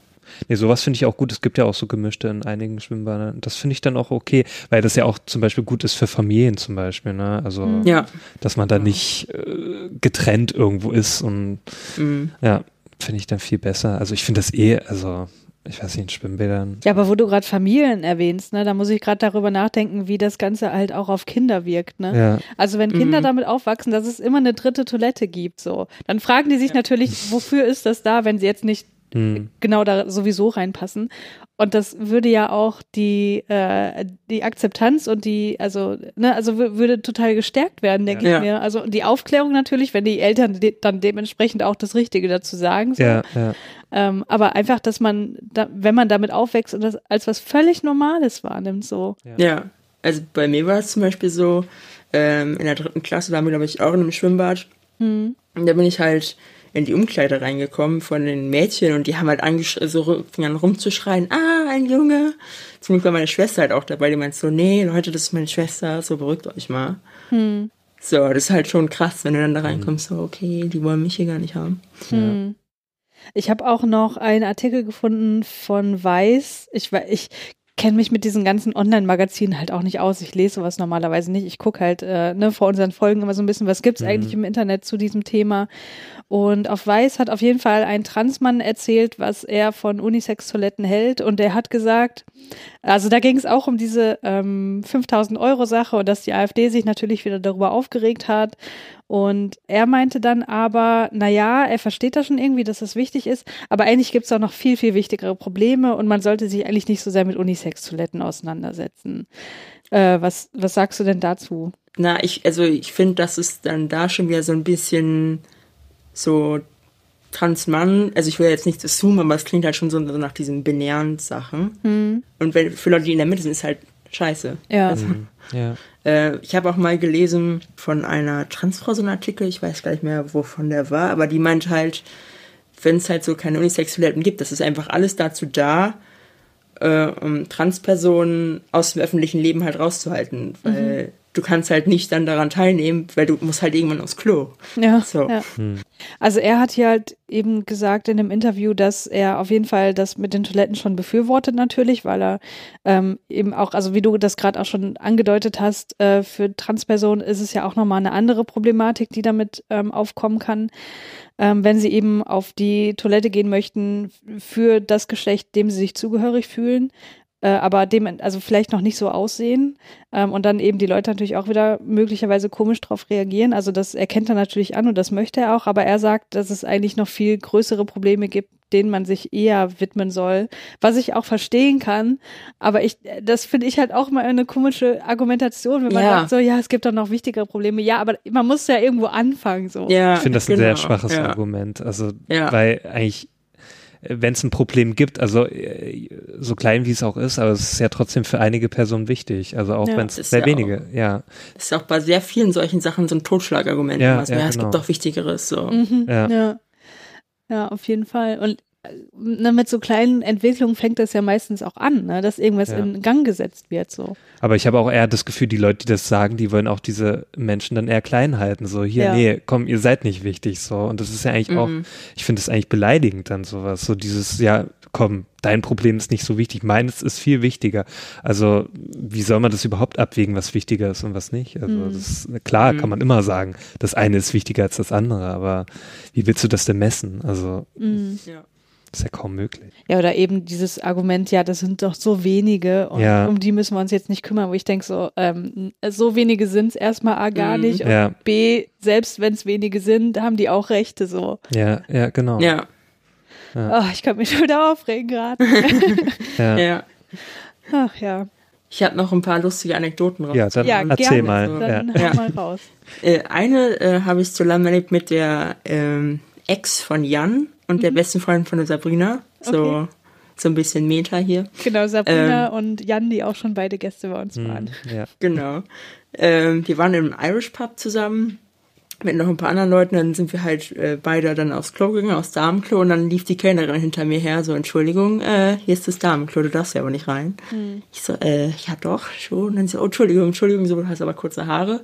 Nee, sowas finde ich auch gut. Es gibt ja auch so gemischte in einigen Schwimmbadern. Das finde ich dann auch okay, weil das ja auch zum Beispiel gut ist für Familien zum Beispiel, ne? Also, Mhm. Ja. dass man da nicht äh, getrennt irgendwo ist und Mhm. ja, finde ich dann viel besser. Also ich finde das eh, also ich weiß nicht, in Schwimmbädern. Ja, aber wo du gerade Familien erwähnst, ne, da muss ich gerade darüber nachdenken, wie das Ganze halt auch auf Kinder wirkt, ne? Ja, Also wenn Kinder Mhm. damit aufwachsen, dass es immer eine dritte Toilette gibt, so, dann fragen die sich natürlich, wofür ist das da, wenn sie jetzt nicht hm, genau da sowieso reinpassen. Und das würde ja auch die, äh, die Akzeptanz und die, also, ne, also wü- würde total gestärkt werden, denke Ja. ich mir. Also die Aufklärung natürlich, wenn die Eltern de dann dementsprechend auch das Richtige dazu sagen. So. ja, ja. Ähm, aber einfach, dass man, da, wenn man damit aufwächst und das als was völlig Normales wahrnimmt, so. Ja, also bei mir war es zum Beispiel so, ähm, in der dritten Klasse waren wir, glaube ich, auch in einem Schwimmbad. Hm. Und da bin ich halt in die Umkleide reingekommen von den Mädchen und die haben halt so fingen rumzuschreien, ah, ein Junge. Zum Glück war meine Schwester halt auch dabei, die meint so, nee, Leute, das ist meine Schwester, so beruhigt euch mal. Hm. So, das ist halt schon krass, wenn du dann da reinkommst, so, okay, die wollen mich hier gar nicht haben. Hm. Ich habe auch noch einen Artikel gefunden von Weiß. Ich, ich kenne mich mit diesen ganzen Online-Magazinen halt auch nicht aus. Ich lese sowas normalerweise nicht. Ich gucke halt äh, ne, vor unseren Folgen immer so ein bisschen, was gibt's Mhm. eigentlich im Internet zu diesem Thema. Und auf Weiß hat auf jeden Fall ein Transmann erzählt, was er von Unisex-Toiletten hält. Und der hat gesagt, also da ging es auch um diese ähm, 5000 Euro Sache und dass die AfD sich natürlich wieder darüber aufgeregt hat. Und er meinte dann aber, na ja, er versteht das schon irgendwie, dass das wichtig ist, aber eigentlich gibt es auch noch viel, viel wichtigere Probleme und man sollte sich eigentlich nicht so sehr mit Unisex-Toiletten auseinandersetzen. Äh, was, was sagst du denn dazu? Na, ich, also ich finde, das ist dann da schon wieder so ein bisschen so Transmann, also ich will jetzt nicht assumen, aber es klingt halt schon so nach diesen binären Sachen. Hm. Und wenn, für Leute, die in der Mitte sind, ist halt scheiße. Ja. Also, ja. äh, ich habe auch mal gelesen von einer Transfrau so einen Artikel, ich weiß gar nicht mehr, wovon der war, aber die meint halt, wenn es halt so keine Unisex-Toiletten gibt, das ist einfach alles dazu da, äh, um Transpersonen aus dem öffentlichen Leben halt rauszuhalten, weil du kannst halt nicht dann daran teilnehmen, weil du musst halt irgendwann aufs Klo. Ja, So. ja. Also er hat hier halt eben gesagt in dem Interview, dass er auf jeden Fall das mit den Toiletten schon befürwortet natürlich, weil er ähm, eben auch, also wie du das gerade auch schon angedeutet hast, äh, für Transpersonen ist es ja auch nochmal eine andere Problematik, die damit ähm, aufkommen kann, ähm, wenn sie eben auf die Toilette gehen möchten für das Geschlecht, dem sie sich zugehörig fühlen. Äh, aber dem, also vielleicht noch nicht so aussehen ähm, und dann eben die Leute natürlich auch wieder möglicherweise komisch drauf reagieren. Also das erkennt er natürlich an und das möchte er auch, aber er sagt, dass es eigentlich noch viel größere Probleme gibt, denen man sich eher widmen soll, was ich auch verstehen kann. Aber ich, das finde ich halt auch mal eine komische Argumentation, wenn man Ja. sagt so, ja, es gibt doch noch wichtigere Probleme. Ja, aber man muss ja irgendwo anfangen, so. Ja, Ich finde das ein genau, sehr schwaches ja. Argument. Also, Ja. weil eigentlich, wenn es ein Problem gibt, also äh, so klein wie es auch ist, aber es ist ja trotzdem für einige Personen wichtig. Also auch Ja. wenn es sehr ja wenige, ja. Das ist auch bei sehr vielen solchen Sachen so ein Totschlagargument. Ja, ja, ja, es genau. gibt doch Wichtigeres. So. Mhm, Ja. ja. Ja, auf jeden Fall. Und ne, mit so kleinen Entwicklungen fängt das ja meistens auch an, ne, dass irgendwas Ja. in Gang gesetzt wird. So. Aber ich habe auch eher das Gefühl, die Leute, die das sagen, die wollen auch diese Menschen dann eher klein halten. So, hier, Ja. nee, komm, ihr seid nicht wichtig. So. Und das ist ja eigentlich auch, Mhm. ich finde es eigentlich beleidigend dann sowas. So dieses, ja, komm, dein Problem ist nicht so wichtig, meines ist viel wichtiger. Also, wie soll man das überhaupt abwägen, was wichtiger ist und was nicht? Also, Mhm. das ist, klar, Mhm. kann man immer sagen, das eine ist wichtiger als das andere, aber wie willst du das denn messen? Also, Mhm. Ja. Ist ja kaum möglich. Ja, oder eben dieses Argument, ja, das sind doch so wenige und Ja. um die müssen wir uns jetzt nicht kümmern, wo ich denke, so, ähm, so wenige sind es erstmal A gar Mhm. nicht und Ja. B, selbst wenn es wenige sind, haben die auch Rechte so. Ja, ja, genau. Ja, Oh, ich kann mich schon wieder aufregen gerade. Ja, [LAUGHS] ja. ja. Ach ja. Ich habe noch ein paar lustige Anekdoten raus. dann Ja, erzähl gerne. mal. Dann ja. Ja. mal raus. Äh, eine äh, habe ich zusammen erlebt mit der ähm, Ex von Jan und der besten Freundin von der Sabrina. So, Mhm. Okay. so ein bisschen Meta hier. Genau, Sabrina Ähm. und Jan, die auch schon beide Gäste bei uns waren. Hm, ja. Genau. Ähm, wir waren im Irish Pub zusammen mit noch ein paar anderen Leuten. Dann sind wir halt äh, beide dann aufs Klo gegangen, aufs Damenklo. Und dann lief die Kellnerin hinter mir her, so, Entschuldigung, äh, hier ist das Damenklo, du darfst ja aber nicht rein. Ich so, äh, ja doch, schon. Und dann so, oh, Entschuldigung, Entschuldigung, so, du hast aber kurze Haare.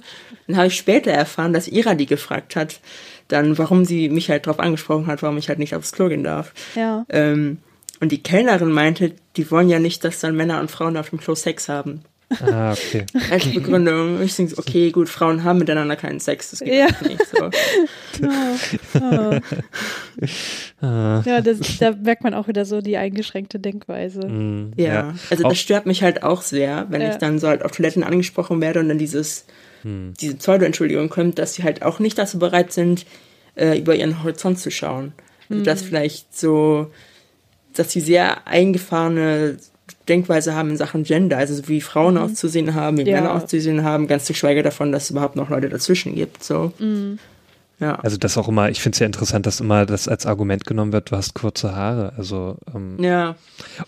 Dann habe ich später erfahren, dass Ira die gefragt hat, dann, warum sie mich halt drauf angesprochen hat, warum ich halt nicht aufs Klo gehen darf. Ja. Ähm, Und die Kellnerin meinte, die wollen ja nicht, dass dann Männer und Frauen auf dem Klo Sex haben. Ah, okay. [LAUGHS] Als Begründung. Ich denke, okay, gut, Frauen haben miteinander keinen Sex, das geht ja. nicht so. Oh, [LAUGHS] oh. Ja, das, da merkt man auch wieder so die eingeschränkte Denkweise. Mm, ja. ja. also das stört mich halt auch sehr, wenn ja. ich dann so halt auf Toiletten angesprochen werde und dann dieses, hm. diese Pseudo-Entschuldigung kommt, dass sie halt auch nicht dazu bereit sind, äh, über ihren Horizont zu schauen. Also hm. das vielleicht so, dass sie sehr eingefahrene Denkweise haben in Sachen Gender, also so wie Frauen mhm. auszusehen haben, wie ja. Männer auszusehen haben, ganz zu schweige davon, dass es überhaupt noch Leute dazwischen gibt. So. Mhm. Ja. Also das auch immer, ich finde es ja interessant, dass immer das als Argument genommen wird, du hast kurze Haare. Also ähm, ja.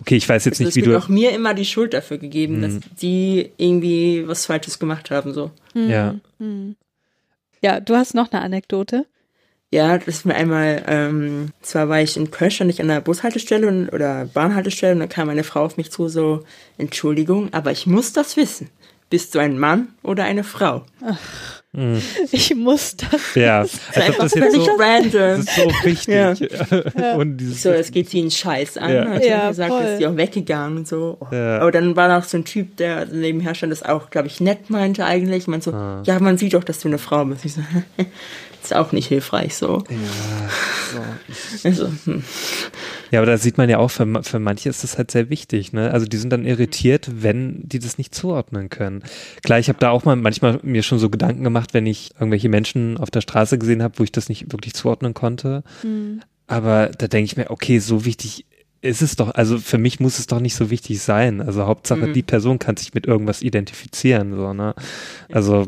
Okay, ich weiß jetzt also nicht, wie du. Es wird auch mir immer die Schuld dafür gegeben, mhm. dass die irgendwie was Falsches gemacht haben. So. Mhm. Ja. Mhm. Ja, du hast noch eine Anekdote. Ja, das ist mir einmal, ähm, zwar war ich in Köln, stand ich an der Bushaltestelle und, oder Bahnhaltestelle und dann kam eine Frau auf mich zu, so, Entschuldigung, aber ich muss das wissen. Bist du ein Mann oder eine Frau? Ach. Mhm. Ich muss das. Ja, als ob das jetzt so, random. Das ist so wichtig. Ja. Und dieses so, es geht sie einen Scheiß an. Ja. Hat ja, gesagt, voll. ist sie auch weggegangen und so. Oh. Ja. Aber dann war noch so ein Typ, der nebenher stand, das auch, glaube ich, nett meinte eigentlich. Man so, ah. ja, man sieht doch, dass du eine Frau bist. Ich so, [LAUGHS] ist auch nicht hilfreich so. Ja, so. [LAUGHS] Also, hm. ja aber da sieht man ja auch, für, für manche ist das halt sehr wichtig. Ne? Also die sind dann irritiert, wenn die das nicht zuordnen können. Klar, ich habe da auch mal manchmal mir schon so Gedanken gemacht, wenn ich irgendwelche Menschen auf der Straße gesehen habe, wo ich das nicht wirklich zuordnen konnte. Mhm. Aber da denke ich mir, okay, so wichtig ist es doch, also für mich muss es doch nicht so wichtig sein. Also Hauptsache, mhm. die Person kann sich mit irgendwas identifizieren, so, ne? Also,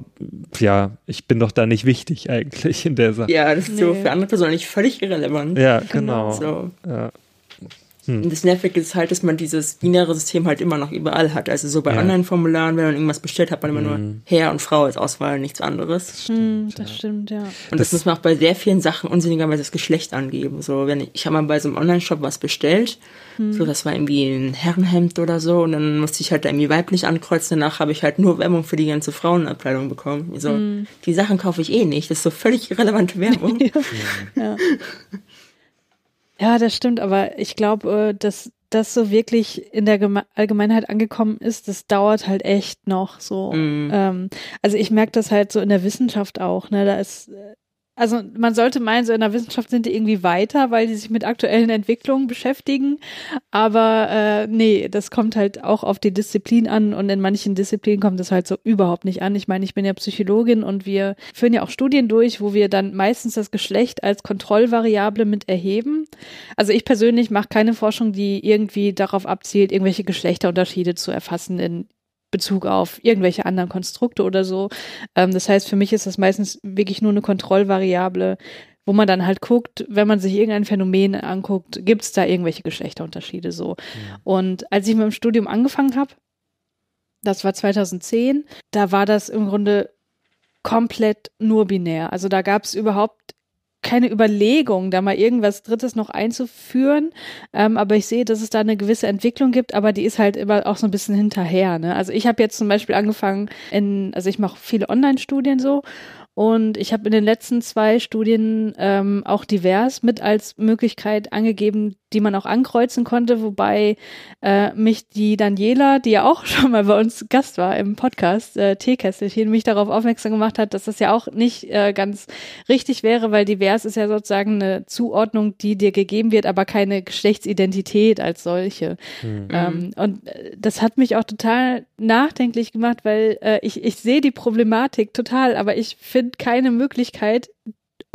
ja, ich bin doch da nicht wichtig eigentlich in der Sache. Ja, das ist nee. so für andere Personen nicht völlig irrelevant. Ja, genau. So. Ja. Hm. Und das Nervige ist halt, dass man dieses binäre System halt immer noch überall hat. Also so bei ja. Online-Formularen, wenn man irgendwas bestellt, hat man immer hm. nur Herr und Frau als Auswahl, nichts anderes. Das stimmt, das ja. stimmt, ja. Und das, das, muss man auch bei sehr vielen Sachen unsinnigerweise das Geschlecht angeben. So, wenn ich, ich habe mal bei so einem Online-Shop was bestellt, hm. so das war irgendwie ein Herrenhemd oder so, und dann musste ich halt da irgendwie weiblich ankreuzen. Danach habe ich halt nur Werbung für die ganze Frauenabteilung bekommen. So, hm. die Sachen kaufe ich eh nicht. Das ist so völlig irrelevante Werbung. [LAUGHS] ja. ja. Ja, das stimmt, aber ich glaube, äh, dass das so wirklich in der Geme Allgemeinheit angekommen ist, das dauert halt echt noch so. Mm. Ähm, also ich merke das halt so in der Wissenschaft auch, ne? Da ist äh, also man sollte meinen, so in der Wissenschaft sind die irgendwie weiter, weil die sich mit aktuellen Entwicklungen beschäftigen. Aber äh, nee, das kommt halt auch auf die Disziplin an und in manchen Disziplinen kommt das halt so überhaupt nicht an. Ich meine, ich bin ja Psychologin und wir führen ja auch Studien durch, wo wir dann meistens das Geschlecht als Kontrollvariable mit erheben. Also ich persönlich mache keine Forschung, die irgendwie darauf abzielt, irgendwelche Geschlechterunterschiede zu erfassen in Bezug auf irgendwelche anderen Konstrukte oder so. Ähm, das heißt, für mich ist das meistens wirklich nur eine Kontrollvariable, wo man dann halt guckt, wenn man sich irgendein Phänomen anguckt, gibt es da irgendwelche Geschlechterunterschiede so. Ja. Und als ich mit dem Studium angefangen habe, das war 2010, da war das im Grunde komplett nur binär. Also da gab es überhaupt keine Überlegung, da mal irgendwas Drittes noch einzuführen. Ähm, aber ich sehe, dass es da eine gewisse Entwicklung gibt, aber die ist halt immer auch so ein bisschen hinterher. Ne? Also ich habe jetzt zum Beispiel angefangen in, also ich mache viele Online-Studien so und ich habe in den letzten zwei Studien ähm, auch divers mit als Möglichkeit angegeben, die man auch ankreuzen konnte, wobei äh, mich die Daniela, die ja auch [LAUGHS] schon mal bei uns Gast war im Podcast, äh, Teekesselchen, mich darauf aufmerksam gemacht hat, dass das ja auch nicht äh, ganz richtig wäre, weil divers ist ja sozusagen eine Zuordnung, die dir gegeben wird, aber keine Geschlechtsidentität als solche. Mhm. Ähm, und äh, das hat mich auch total nachdenklich gemacht, weil äh, ich, ich sehe die Problematik total, aber ich finde keine Möglichkeit,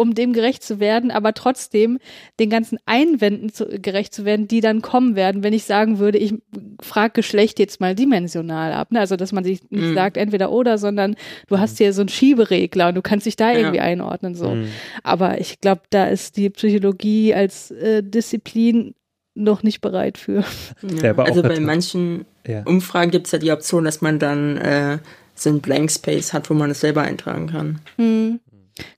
um dem gerecht zu werden, aber trotzdem den ganzen Einwänden zu, gerecht zu werden, die dann kommen werden, wenn ich sagen würde, ich frage Geschlecht jetzt mal dimensional ab. Ne? Also, dass man sich nicht mm. sagt, entweder oder, sondern du hast hier so einen Schieberegler und du kannst dich da ja. irgendwie einordnen. so. Mm. Aber ich glaube, da ist die Psychologie als äh, Disziplin noch nicht bereit für. Ja, also bei manchen ja. Umfragen gibt es ja die Option, dass man dann äh, so Blank Space hat, wo man es selber eintragen kann. Hm.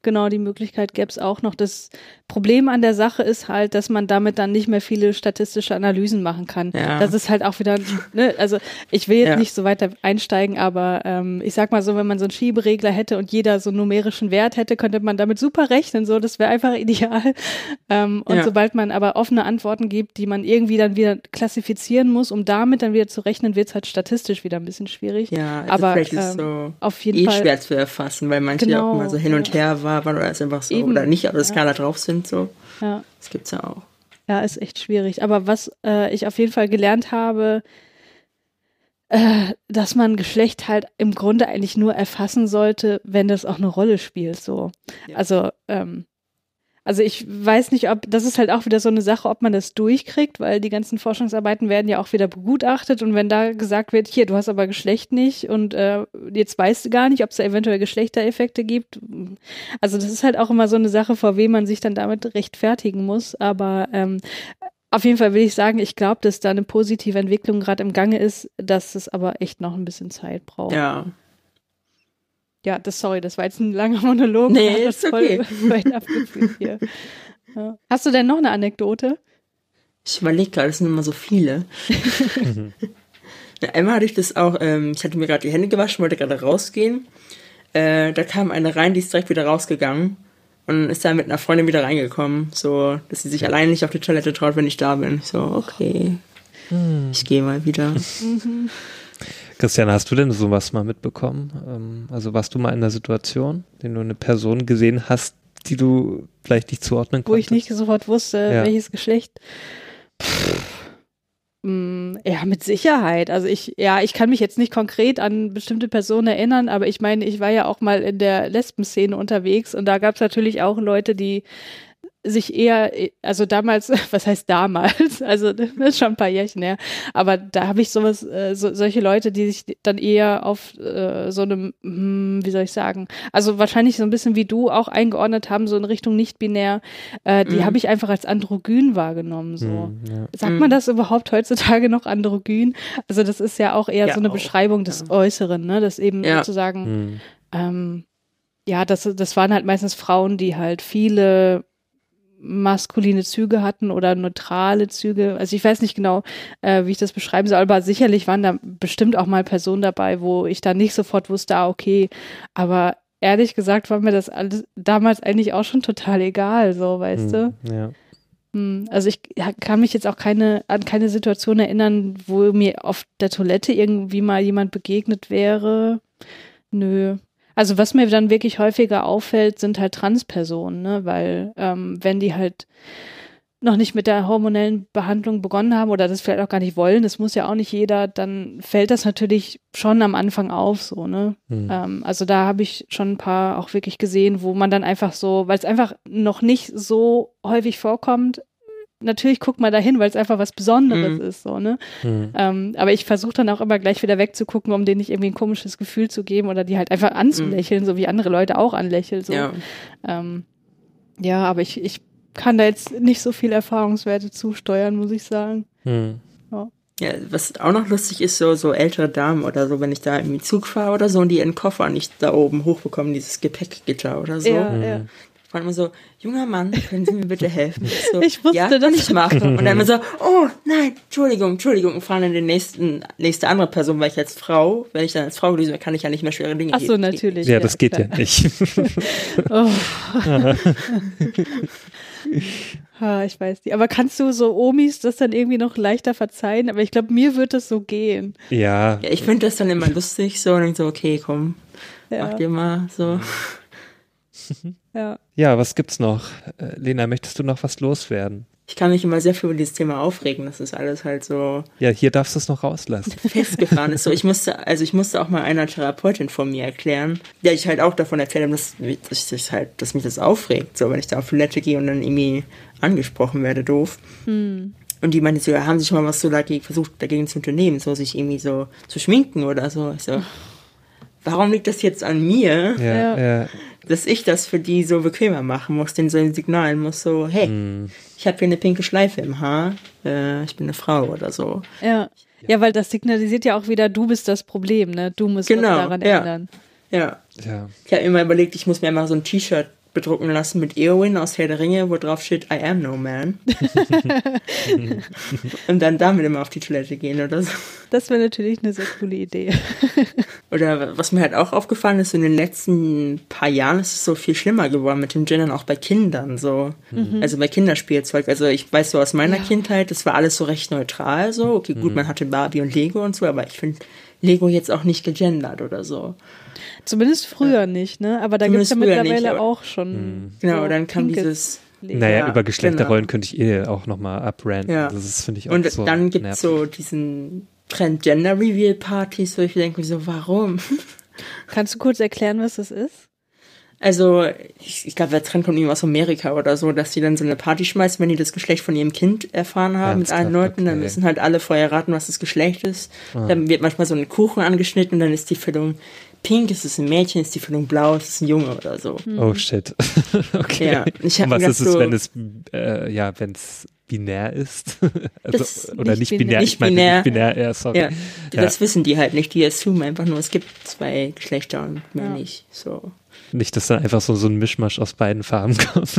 Genau, die Möglichkeit gäbe es auch noch. Das Problem an der Sache ist halt, dass man damit dann nicht mehr viele statistische Analysen machen kann. Ja. Das ist halt auch wieder, ne, also ich will jetzt ja. nicht so weiter einsteigen, aber ähm, ich sag mal so, wenn man so einen Schieberegler hätte und jeder so einen numerischen Wert hätte, könnte man damit super rechnen. So, das wäre einfach [LAUGHS] ideal. Ähm, und ja. sobald man aber offene Antworten gibt, die man irgendwie dann wieder klassifizieren muss, um damit dann wieder zu rechnen, wird es halt statistisch wieder ein bisschen schwierig. Ja, also aber vielleicht ist ähm, so auf jeden eh Fall schwer zu erfassen, weil manche genau, auch immer so hin und her war, weil es einfach so oder nicht auf der Skala drauf sind. So. Ja. Das gibt's ja auch. Ja, ist echt schwierig. Aber was äh, ich auf jeden Fall gelernt habe, äh, dass man Geschlecht halt im Grunde eigentlich nur erfassen sollte, wenn das auch eine Rolle spielt. So. Ja. Also ähm, also ich weiß nicht, ob, das ist halt auch wieder so eine Sache, ob man das durchkriegt, weil die ganzen Forschungsarbeiten werden ja auch wieder begutachtet und wenn da gesagt wird, hier, du hast aber Geschlecht nicht und äh, jetzt weißt du gar nicht, ob es da eventuell Geschlechtereffekte gibt. Also das ist halt auch immer so eine Sache, vor wem man sich dann damit rechtfertigen muss. Aber ähm, auf jeden Fall will ich sagen, ich glaube, dass da eine positive Entwicklung gerade im Gange ist, dass es aber echt noch ein bisschen Zeit braucht. Ja, ja, das, sorry, das war jetzt ein langer [LAUGHS] Monolog. Nee, ist okay. hier. [LAUGHS] Ja. Hast du denn noch eine Anekdote? Ich überlege gerade, es sind immer so viele. [LAUGHS] Einmal hatte ich das auch, ähm, ich hatte mir gerade die Hände gewaschen, wollte gerade rausgehen. Äh, da kam eine rein, die ist direkt wieder rausgegangen und ist dann mit einer Freundin wieder reingekommen, so, dass sie sich allein nicht auf die Toilette traut, wenn ich da bin. Ich so, okay, hm. ich gehe mal wieder. Mhm. Christian, hast du denn sowas mal mitbekommen? Ähm, also warst du mal in einer Situation, in du eine Person gesehen hast, die du vielleicht nicht zuordnen konntest? Wo ich nicht sofort wusste, ja. welches Geschlecht. Mm, ja, mit Sicherheit. Also ich, ja, ich kann mich jetzt nicht konkret an bestimmte Personen erinnern, aber ich meine, ich war ja auch mal in der Lesben-Szene unterwegs und da gab es natürlich auch Leute, die sich eher, also damals, [LAUGHS] was heißt damals? Also das ist schon ein paar Jährchen her. Aber da habe ich sowas, äh, so, solche Leute, die sich dann eher auf äh, so einem, hm, wie soll ich sagen, also wahrscheinlich so ein bisschen wie du auch eingeordnet haben, so in Richtung nicht-binär, äh, die mhm. habe ich einfach als androgyn wahrgenommen. So. Mhm, ja. Sagt man mhm. das überhaupt heutzutage noch androgyn? Also das ist ja auch eher ja, so eine auch. Beschreibung des ja. Äußeren, ne? Das eben sozusagen, mhm. ähm, ja, das, das waren halt meistens Frauen, die halt viele maskuline Züge hatten oder neutrale Züge. Also ich weiß nicht genau, äh, wie ich das beschreiben soll, aber sicherlich waren da bestimmt auch mal Personen dabei, wo ich dann nicht sofort wusste, ah, okay, aber ehrlich gesagt war mir das alles damals eigentlich auch schon total egal, so, weißt hm, du? Ja. Hm, also ich kann mich jetzt auch keine, an keine Situation erinnern, wo mir auf der Toilette irgendwie mal jemand begegnet wäre. Nö, also was mir dann wirklich häufiger auffällt, sind halt Transpersonen, ne? weil ähm, wenn die halt noch nicht mit der hormonellen Behandlung begonnen haben oder das vielleicht auch gar nicht wollen, das muss ja auch nicht jeder, dann fällt das natürlich schon am Anfang auf, so, ne? Mhm. Ähm, also da habe ich schon ein paar auch wirklich gesehen, wo man dann einfach so, weil es einfach noch nicht so häufig vorkommt, natürlich guckt man da hin, weil es einfach was Besonderes mhm. ist, so, ne? Mhm. Ähm, aber ich versuche dann auch immer gleich wieder wegzugucken, um denen nicht irgendwie ein komisches Gefühl zu geben oder die halt einfach anzulächeln, mhm. so wie andere Leute auch anlächeln, so. Ja, ähm, ja aber ich, ich kann da jetzt nicht so viel Erfahrungswerte zusteuern, muss ich sagen. Mhm. Ja. Ja, was auch noch lustig ist, so, so ältere Damen oder so, wenn ich da im Zug fahre oder so und die ihren Koffer nicht da oben hochbekommen, dieses Gepäckgitter oder so. Ja, ja. Mhm war immer so, junger Mann, können Sie mir bitte helfen? So, ich wusste ja, das. ich machen. Und dann immer so, oh nein, Entschuldigung, Entschuldigung, und fahren dann den nächsten, nächste andere Person, weil ich als Frau, wenn ich dann als Frau gelesen kann ich ja nicht mehr schwere Dinge Ach so, natürlich. Ja, das geht klar. ja nicht. [LAUGHS] [LAUGHS] oh. ha, ich weiß nicht. Aber kannst du so Omis das dann irgendwie noch leichter verzeihen? Aber ich glaube, mir wird das so gehen. Ja. ja ich finde das dann immer lustig, so und so, okay, komm, ja. mach dir mal so. Ja. Ja, was gibt's noch? Äh, Lena, möchtest du noch was loswerden? Ich kann mich immer sehr viel über dieses Thema aufregen. Das ist alles halt so. Ja, hier darfst du es noch rauslassen. [LAUGHS] Festgefahren ist so. Ich musste, also ich musste auch mal einer Therapeutin von mir erklären, der ich halt auch davon erzählt habe, dass, dass, ich halt, dass mich das aufregt. So, wenn ich da auf Toilette gehe und dann irgendwie angesprochen werde, doof. Hm. Und die meinte so, ja, haben sie schon mal was so dagegen versucht, dagegen zu unternehmen, so sich irgendwie so zu schminken oder so. Ich so, warum liegt das jetzt an mir? Ja, ja. ja dass ich das für die so bequemer machen muss, den so ein Signal muss, so, hey, mm. ich habe hier eine pinke Schleife im Haar, äh, ich bin eine Frau oder so. Ja. ja, weil das signalisiert ja auch wieder, du bist das Problem, ne? Du musst genau, was daran ja. ändern. Ja. ja. Ich habe immer überlegt, ich muss mir mal so ein T-Shirt bedrucken lassen mit Eowyn aus Herr der Ringe, wo drauf steht, I am no man. [LAUGHS] und dann damit immer auf die Toilette gehen oder so. Das wäre natürlich eine sehr coole Idee. [LAUGHS] oder was mir halt auch aufgefallen ist, in den letzten paar Jahren ist es so viel schlimmer geworden mit dem Gendern, auch bei Kindern so. Mhm. Also bei Kinderspielzeug. Also ich weiß so aus meiner ja. Kindheit, das war alles so recht neutral so. Okay, gut, mhm. man hatte Barbie und Lego und so, aber ich finde Lego jetzt auch nicht gegendert oder so. Zumindest früher ja. nicht, ne? Aber da gibt es ja mittlerweile nicht, auch schon. Mh. Genau, so dann kam dieses. Leben. Naja, ja, über Geschlechterrollen genau. könnte ich eh auch nochmal abranten. Ja. Das finde ich auch Und so dann gibt es so diesen Trend Gender Reveal Partys, wo ich denke, so, warum? [LAUGHS] Kannst du kurz erklären, was das ist? Also, ich, ich glaube, der Trend kommt irgendwie aus Amerika oder so, dass die dann so eine Party schmeißen, wenn die das Geschlecht von ihrem Kind erfahren haben Ernsthaft? mit allen Leuten. Okay. Dann müssen halt alle vorher raten, was das Geschlecht ist. Ah. Dann wird manchmal so ein Kuchen angeschnitten und dann ist die Füllung pink, ist es ein Mädchen, ist die Füllung blau, ist es ein Junge oder so. Oh shit. [LAUGHS] okay. Ja, ich und was ist es, so, wenn es, äh, ja, wenn es binär ist. [LAUGHS] also, oder nicht, binär, nicht ich meine binär. nicht binär, ja, sorry. Ja, ja. Das wissen die halt nicht, die assumen einfach nur, es gibt zwei Geschlechter und mehr ja. nicht. So. Nicht, dass dann einfach so, so ein Mischmasch aus beiden Farben [LAUGHS] kommt.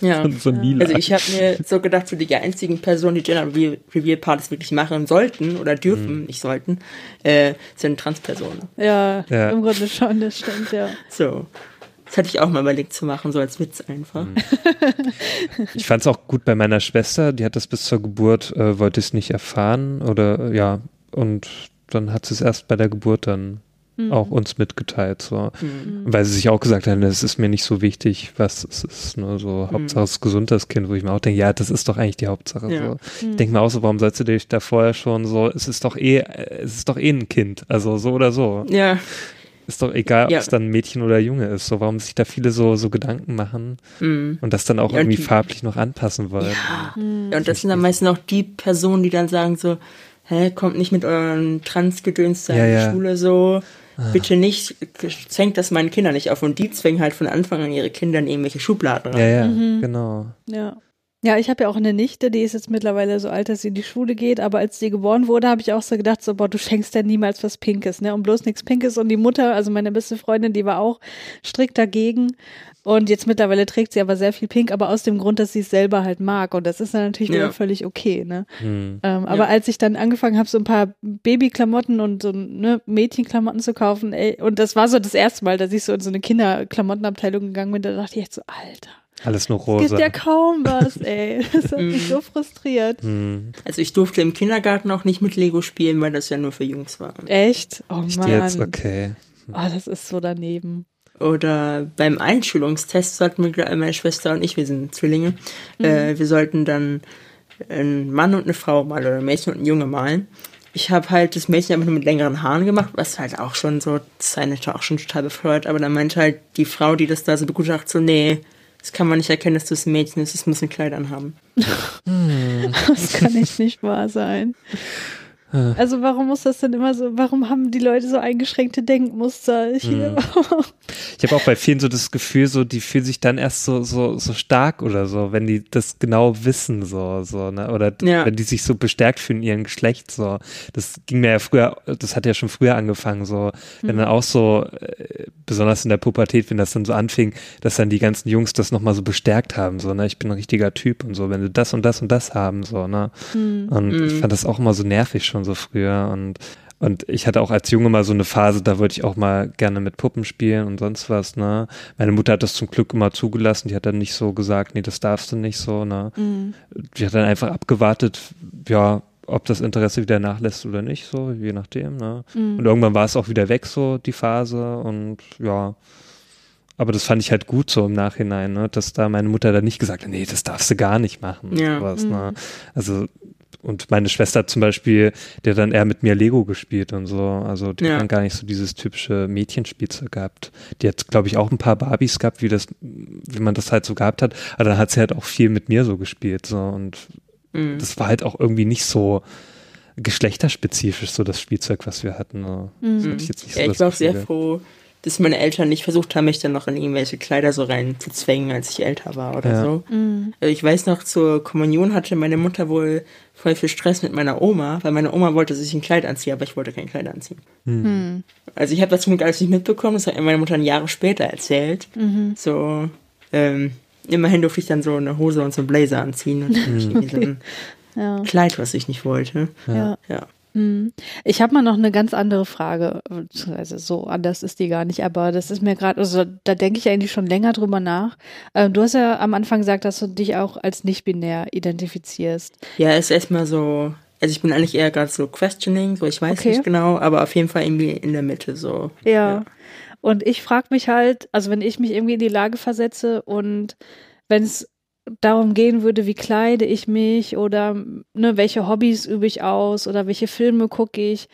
Ja. so, so Also ich habe mir so gedacht, so die einzigen Personen, die Gender Reveal Partys wirklich machen sollten oder dürfen, mhm. nicht sollten, äh, sind Transpersonen. Ja, ja, im Grunde schon, das stimmt, ja. So. Das hatte ich auch mal überlegt zu machen, so als Witz einfach. Mhm. Ich fand es auch gut bei meiner Schwester, die hat das bis zur Geburt, äh, wollte es nicht erfahren oder ja, und dann hat sie es erst bei der Geburt dann mhm. auch uns mitgeteilt, so. Mhm. Weil sie sich auch gesagt hat, es ist mir nicht so wichtig, was es ist, nur so, mhm. Hauptsache es ist gesund, das Kind, wo ich mir auch denke, ja, das ist doch eigentlich die Hauptsache, ja. so. Ich mhm. denke mir auch so, warum sollst du dich da vorher schon so, es ist doch eh, es ist doch eh ein Kind, also so oder so. Ja. Ist doch egal, ja. ob es dann Mädchen oder Junge ist. So, warum sich da viele so, so Gedanken machen mm. und das dann auch ja, irgendwie die, farblich noch anpassen wollen. Ja. Mhm. ja und das sind dann meistens auch die Personen, die dann sagen so, hä, kommt nicht mit euren Transgedöns ja, in die Schule so. Ah. Bitte nicht, zwängt das meinen Kindern nicht auf. Und die zwängen halt von Anfang an ihre Kinder in irgendwelche Schubladen rein. Ja, ja, mhm. genau. Ja. Ja, ich habe ja auch eine Nichte, die ist jetzt mittlerweile so alt, dass sie in die Schule geht, aber als die geboren wurde, habe ich auch so gedacht, so, boah, du schenkst ja niemals was Pinkes, ne? Und bloß nichts Pinkes. Und die Mutter, also meine beste Freundin, die war auch strikt dagegen. Und jetzt mittlerweile trägt sie aber sehr viel Pink, aber aus dem Grund, dass sie es selber halt mag. Und das ist dann natürlich ja. wieder völlig okay, ne? Mhm. Ähm, aber ja. als ich dann angefangen habe, so ein paar Babyklamotten und so ne, Mädchenklamotten zu kaufen, ey, und das war so das erste Mal, dass ich so in so eine Kinderklamottenabteilung gegangen bin, da dachte ich echt so, Alter alles nur rosa. Es gibt ja kaum was, ey. [LAUGHS] Das hat mich so frustriert. Mhm. Also ich durfte im Kindergarten auch nicht mit Lego spielen, weil das ja nur für Jungs war. Echt? Oh Mann. Jetzt, okay. Oh, das ist so daneben. Oder beim Einschulungstest sollten wir, meine Schwester und ich, wir sind Zwillinge, mhm. äh, wir sollten dann einen Mann und eine Frau malen oder ein Mädchen und ein Junge malen. Ich habe halt das Mädchen einfach nur mit längeren Haaren gemacht, was halt auch schon so, das ist auch schon total befreut, aber dann meinte halt die Frau, die das da so begutachtet, so, nee, das kann man nicht erkennen, dass das ein Mädchen ist. Es muss ein Kleid anhaben. [LAUGHS] das kann echt nicht wahr sein. Also warum muss das denn immer so, warum haben die Leute so eingeschränkte Denkmuster? [LAUGHS] Ich, hm. ich habe auch bei vielen so das Gefühl, so die fühlen sich dann erst so so so stark oder so, wenn die das genau wissen so so ne oder ja. wenn die sich so bestärkt fühlen in ihrem Geschlecht so. Das ging mir ja früher, das hat ja schon früher angefangen so, wenn mhm. dann auch so äh, besonders in der Pubertät, wenn das dann so anfing, dass dann die ganzen Jungs das nochmal so bestärkt haben so ne, ich bin ein richtiger Typ und so, wenn sie das und das und das haben so ne. Mhm. Und mhm. ich fand das auch immer so nervig schon schon so früher und und ich hatte auch als Junge mal so eine Phase, da wollte ich auch mal gerne mit Puppen spielen und sonst was, ne? Meine Mutter hat das zum Glück immer zugelassen, die hat dann nicht so gesagt, nee, das darfst du nicht so, ne? Mhm. Die hat dann einfach abgewartet, ja, ob das Interesse wieder nachlässt oder nicht, so, je nachdem, ne? Mhm. Und irgendwann war es auch wieder weg, so, die Phase und ja. Aber das fand ich halt gut so im Nachhinein, ne? dass da meine Mutter dann nicht gesagt hat, nee, das darfst du gar nicht machen. Ja. Sowas, ne? mhm. ne? Also und meine Schwester zum Beispiel, der dann eher mit mir Lego gespielt und so. Also die ja. haben gar nicht so dieses typische Mädchenspielzeug gehabt. Die hat, glaube ich, auch ein paar Barbies gehabt, wie das, wie man das halt so gehabt hat. Aber dann hat sie halt auch viel mit mir so gespielt. So und mhm. das war halt auch irgendwie nicht so geschlechterspezifisch, so das Spielzeug, was wir hatten. So. Mhm. ich jetzt nicht so ja, ich war auch sehr froh, dass meine Eltern nicht versucht haben, mich dann noch in irgendwelche Kleider so rein zu zwängen, als ich älter war oder ja. so. Mhm. Ich weiß noch, zur Kommunion hatte meine Mutter wohl voll viel Stress mit meiner Oma, weil meine Oma wollte sich ein Kleid anziehen, aber ich wollte kein Kleid anziehen. Mhm. Also ich habe das zum Glück alles nicht mitbekommen, das hat mir meine Mutter ein Jahre später erzählt. Mhm. So, ähm, immerhin durfte ich dann so eine Hose und so einen Blazer anziehen und irgendwie so ein Ja. Kleid, was ich nicht wollte. ja. Ja. Hm. Ich habe mal noch eine ganz andere Frage, also so anders ist die gar nicht, aber das ist mir gerade, also da denke ich eigentlich schon länger drüber nach. Ähm, du hast ja am Anfang gesagt, dass du dich auch als nicht-binär identifizierst. Ja, ist erstmal so, also ich bin eigentlich eher gerade so questioning, so ich weiß Okay. nicht genau, aber auf jeden Fall irgendwie in der Mitte so. Ja. Und ich frage mich halt, also wenn ich mich irgendwie in die Lage versetze und wenn es darum gehen würde, wie kleide ich mich oder ne, welche Hobbys übe ich aus oder welche Filme gucke ich.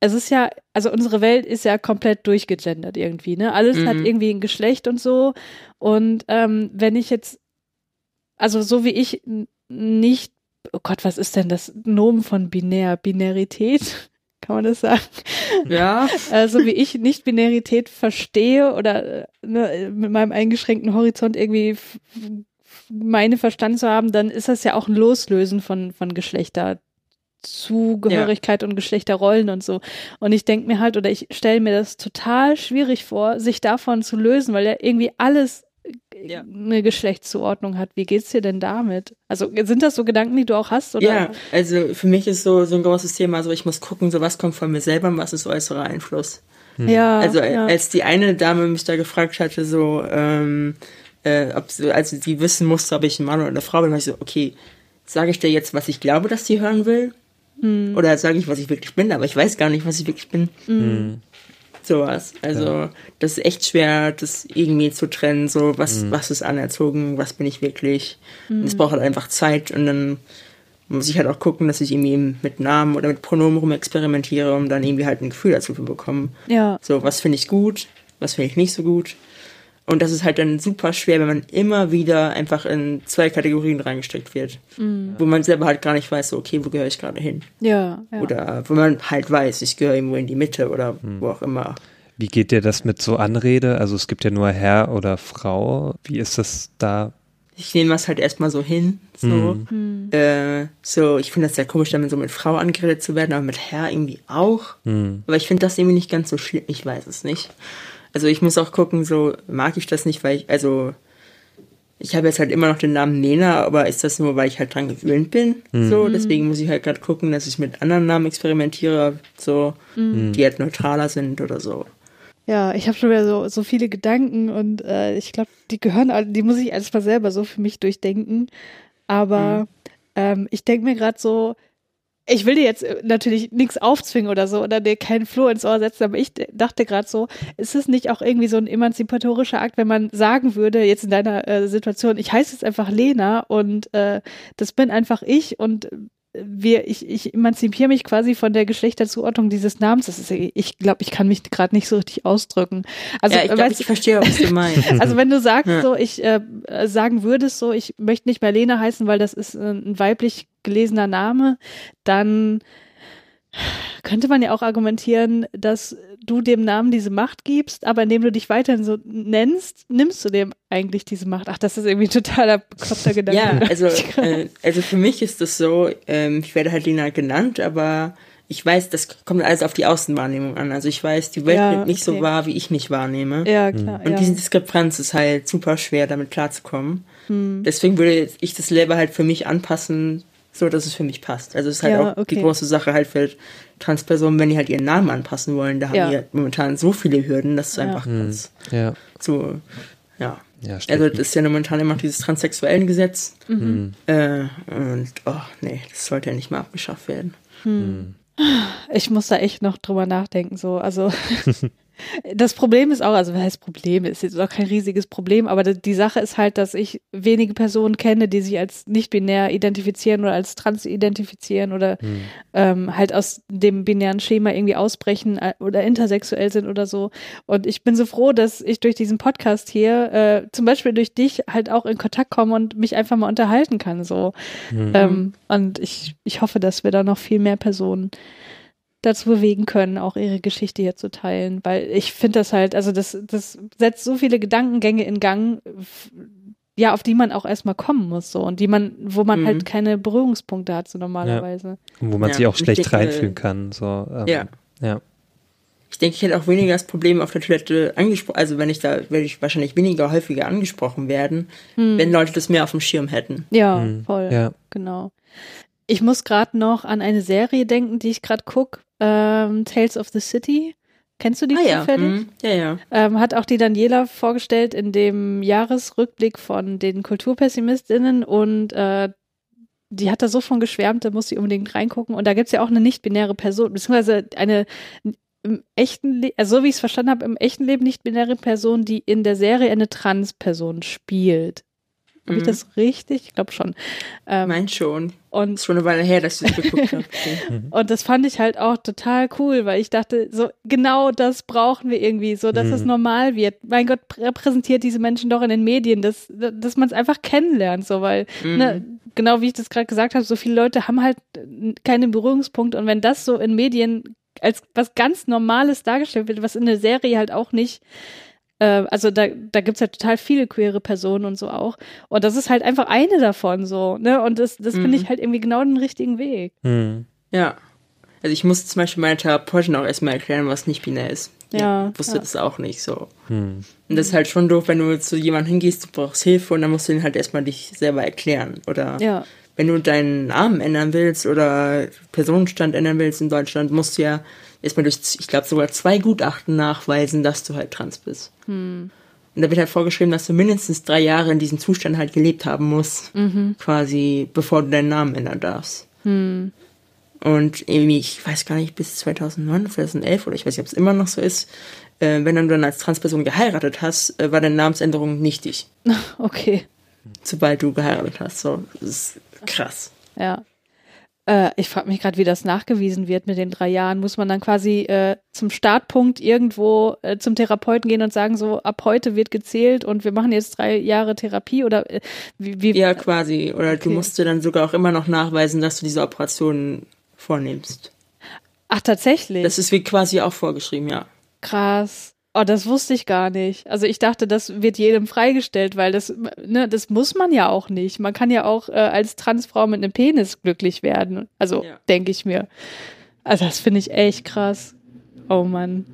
Es ist ja, also unsere Welt ist ja komplett durchgegendert irgendwie, ne? Alles hat Mhm. irgendwie ein Geschlecht und so. Und ähm, wenn ich jetzt, also so wie ich nicht, oh Gott, was ist denn das Nomen von binär? Binarität? [LAUGHS] Kann man das sagen? Ja, [LAUGHS] äh, so wie ich Nicht-Binarität verstehe oder äh, ne, mit meinem eingeschränkten Horizont irgendwie meine verstanden zu haben, dann ist das ja auch ein Loslösen von, von Geschlechterzugehörigkeit und Geschlechterrollen und so. Und ich denke mir halt, oder ich stelle mir das total schwierig vor, sich davon zu lösen, weil ja irgendwie alles äh, Ja. eine Geschlechtszuordnung hat. Wie geht's dir denn damit? Also sind das so Gedanken, die du auch hast? Oder? ja, also für mich ist so, so ein großes Thema, so ich muss gucken, so was kommt von mir selber und was ist äußerer Einfluss. ja Also ja. als die eine Dame mich da gefragt hatte, so, ähm, äh, ob sie, also sie wissen musste, ob ich ein Mann oder eine Frau bin, war ich so, okay, sage ich dir jetzt, was ich glaube, dass sie hören will? Hm. Oder sage ich, was ich wirklich bin, aber ich weiß gar nicht, was ich wirklich bin. Hm. Sowas. Also, das ist echt schwer, das irgendwie zu trennen, so, was, was ist anerzogen, was bin ich wirklich. Und Hm. es braucht halt einfach Zeit und dann muss ich halt auch gucken, dass ich irgendwie mit Namen oder mit Pronomen rum experimentiere, um dann irgendwie halt ein Gefühl dazu zu bekommen. ja. So, was finde ich gut, was finde ich nicht so gut. Und das ist halt dann super schwer, wenn man immer wieder einfach in zwei Kategorien reingesteckt wird. Wo man selber halt gar nicht weiß, so, okay, wo gehöre ich gerade hin? Ja, ja. Oder wo man halt weiß, ich gehöre irgendwo in die Mitte oder wo auch immer. Wie geht dir das mit so Anrede? Also es gibt ja nur Herr oder Frau. Wie ist das da? Ich nehme das halt erstmal so hin. So, äh, so ich finde das sehr komisch, damit so mit Frau angeredet zu werden, aber mit Herr irgendwie auch. Aber ich finde das irgendwie nicht ganz so schlimm. Ich weiß es nicht. Also ich muss auch gucken, so mag ich das nicht, weil ich, also ich habe jetzt halt immer noch den Namen Nena, aber ist das nur, weil ich halt dran gewöhnt bin? So, deswegen muss ich halt gerade gucken, dass ich mit anderen Namen experimentiere, so, die halt neutraler sind oder so. Ja, ich habe schon wieder so, so viele Gedanken und äh, ich glaube, die gehören, alle- die muss ich erstmal selber so für mich durchdenken. Aber ähm, ich denke mir gerade so, ich will dir jetzt äh, natürlich nichts aufzwingen oder so oder dir keinen Floh ins Ohr setzen, aber ich dachte gerade so, ist es nicht auch irgendwie so ein emanzipatorischer Akt, wenn man sagen würde, jetzt in deiner äh, Situation, ich heiße jetzt einfach Lena und äh, das bin einfach ich und wir, ich, ich emanzipiere mich quasi von der Geschlechterzuordnung dieses Namens. Das ist, ich glaube, ich kann mich gerade nicht so richtig ausdrücken. Also, ja, ich, glaub, weißt, ich verstehe, was du meinst. [LAUGHS] also wenn du sagst, Ja. so ich äh, sagen würdest, so ich möchte nicht mehr Lena heißen, weil das ist äh, ein weiblich gelesener Name, dann könnte man ja auch argumentieren, dass du dem Namen diese Macht gibst, aber indem du dich weiterhin so nennst, nimmst du dem eigentlich diese Macht. Ach, das ist irgendwie ein totaler bekloppter Gedanke. Ja, also, [LAUGHS] äh, also für mich ist das so, ähm, ich werde halt Lena genannt, aber ich weiß, das kommt alles auf die Außenwahrnehmung an. Also ich weiß, die Welt Ja, nimmt nicht okay. so wahr, wie ich mich wahrnehme. ja, klar. Und ja. diese Diskrepanz ist halt super schwer, damit klarzukommen. Hm. Deswegen würde ich das Label halt für mich anpassen, so dass es für mich passt. Also es ist halt Ja, auch okay. die große Sache halt für Transpersonen, wenn die halt ihren Namen anpassen wollen. Da haben Ja. die halt momentan so viele Hürden, das ist Ja. einfach ganz Ja, so, ja. ja Also das ist ja momentan immer noch dieses transsexuellen Gesetz. Mhm. Äh, und oh nee, das sollte ja nicht mal abgeschafft werden. Ich muss da echt noch drüber nachdenken, so, also. [LAUGHS] Das Problem ist auch, also was heißt Problem, ist jetzt auch kein riesiges Problem, aber die Sache ist halt, dass ich wenige Personen kenne, die sich als nicht-binär identifizieren oder als trans identifizieren oder ähm, halt aus dem binären Schema irgendwie ausbrechen äh, oder intersexuell sind oder so. Und ich bin so froh, dass ich durch diesen Podcast hier, äh, zum Beispiel durch dich, halt auch in Kontakt komme und mich einfach mal unterhalten kann. So. Ähm, und ich, ich hoffe, dass wir da noch viel mehr Personen dazu bewegen können, auch ihre Geschichte hier zu teilen, weil ich finde das halt, also das, das setzt so viele Gedankengänge in Gang, ja, auf die man auch erstmal kommen muss, so, und die man, wo man Mhm. halt keine Berührungspunkte hat, so normalerweise. Und wo man Ja, sich auch schlecht denke, reinfühlen kann. So, ähm, Ja. ja. ich denke, ich hätte auch weniger das Problem auf der Toilette angesprochen, also wenn ich da, werde ich wahrscheinlich weniger häufiger angesprochen werden, hm. wenn Leute das mehr auf dem Schirm hätten. Ja, hm. voll. Ja. Genau. Ich muss gerade noch an eine Serie denken, die ich gerade gucke, ähm, Tales of the City. Kennst du die ah, zufällig? Ja, mhm. ja. ja. Ähm, hat auch die Daniela vorgestellt in dem Jahresrückblick von den Kulturpessimistinnen und äh, die hat da so von geschwärmt, da muss sie unbedingt reingucken. Und da gibt es ja auch eine nicht-binäre Person, beziehungsweise eine im echten Leben, also so wie ich es verstanden habe, im echten Leben nicht-binäre Person, die in der Serie eine Trans-Person spielt. Mhm. Habe ich das richtig? Ich glaube schon. Ähm, mein schon. Und ist schon eine Weile her, dass ich das geguckt habe. [LAUGHS] und das fand ich halt auch total cool, weil ich dachte, so genau das brauchen wir irgendwie, so dass mhm. es normal wird. Mein Gott, repräsentiert diese Menschen doch in den Medien, dass, dass man es einfach kennenlernt, so weil, mhm. ne, genau wie ich das gerade gesagt habe, so viele Leute haben halt keine Berührungspunkte und wenn das so in Medien als was ganz Normales dargestellt wird, was in der Serie halt auch nicht. Äh, also da, da gibt es ja total viele queere Personen und so auch. Und das ist halt einfach eine davon so, ne? Und das, das mhm. finde ich halt irgendwie genau den richtigen Weg. Mhm. Ja. Also ich musste zum Beispiel meiner Therapeutin auch erstmal erklären, was nicht binär ist. Ja. Ich wusste ja. das auch nicht so. Mhm. Und das ist halt schon doof, wenn du zu jemandem hingehst, du brauchst Hilfe und dann musst du ihn halt erstmal dich selber erklären. Oder ja wenn du deinen Namen ändern willst oder Personenstand ändern willst in Deutschland, musst du ja erstmal durch, ich glaube, sogar zwei Gutachten nachweisen, dass du halt trans bist. Hm. Und da wird halt vorgeschrieben, dass du mindestens drei Jahre in diesem Zustand halt gelebt haben musst, mhm. quasi, bevor du deinen Namen ändern darfst. Hm. Und irgendwie, ich weiß gar nicht, bis 2009, 2011 oder ich weiß nicht, ob es immer noch so ist, äh, wenn du dann als Transperson geheiratet hast, äh, war deine Namensänderung nichtig. [LAUGHS] Okay. Sobald du geheiratet hast. So, das ist Krass. Ja. Äh, ich frage mich gerade, wie das nachgewiesen wird mit den drei Jahren. Muss man dann quasi äh, zum Startpunkt irgendwo äh, zum Therapeuten gehen und sagen, so ab heute wird gezählt und wir machen jetzt drei Jahre Therapie oder äh, wie, wie? Ja, quasi. Oder okay. du musst dir dann sogar auch immer noch nachweisen, dass du diese Operationen vornimmst. Ach, tatsächlich? Das ist wie quasi auch vorgeschrieben, ja. Krass. Oh, das wusste ich gar nicht. Also ich dachte, das wird jedem freigestellt, weil das, ne, das muss man ja auch nicht. Man kann ja auch äh, als Transfrau mit einem Penis glücklich werden. Also ja. denke ich mir. Also das finde ich echt krass. Oh Mann.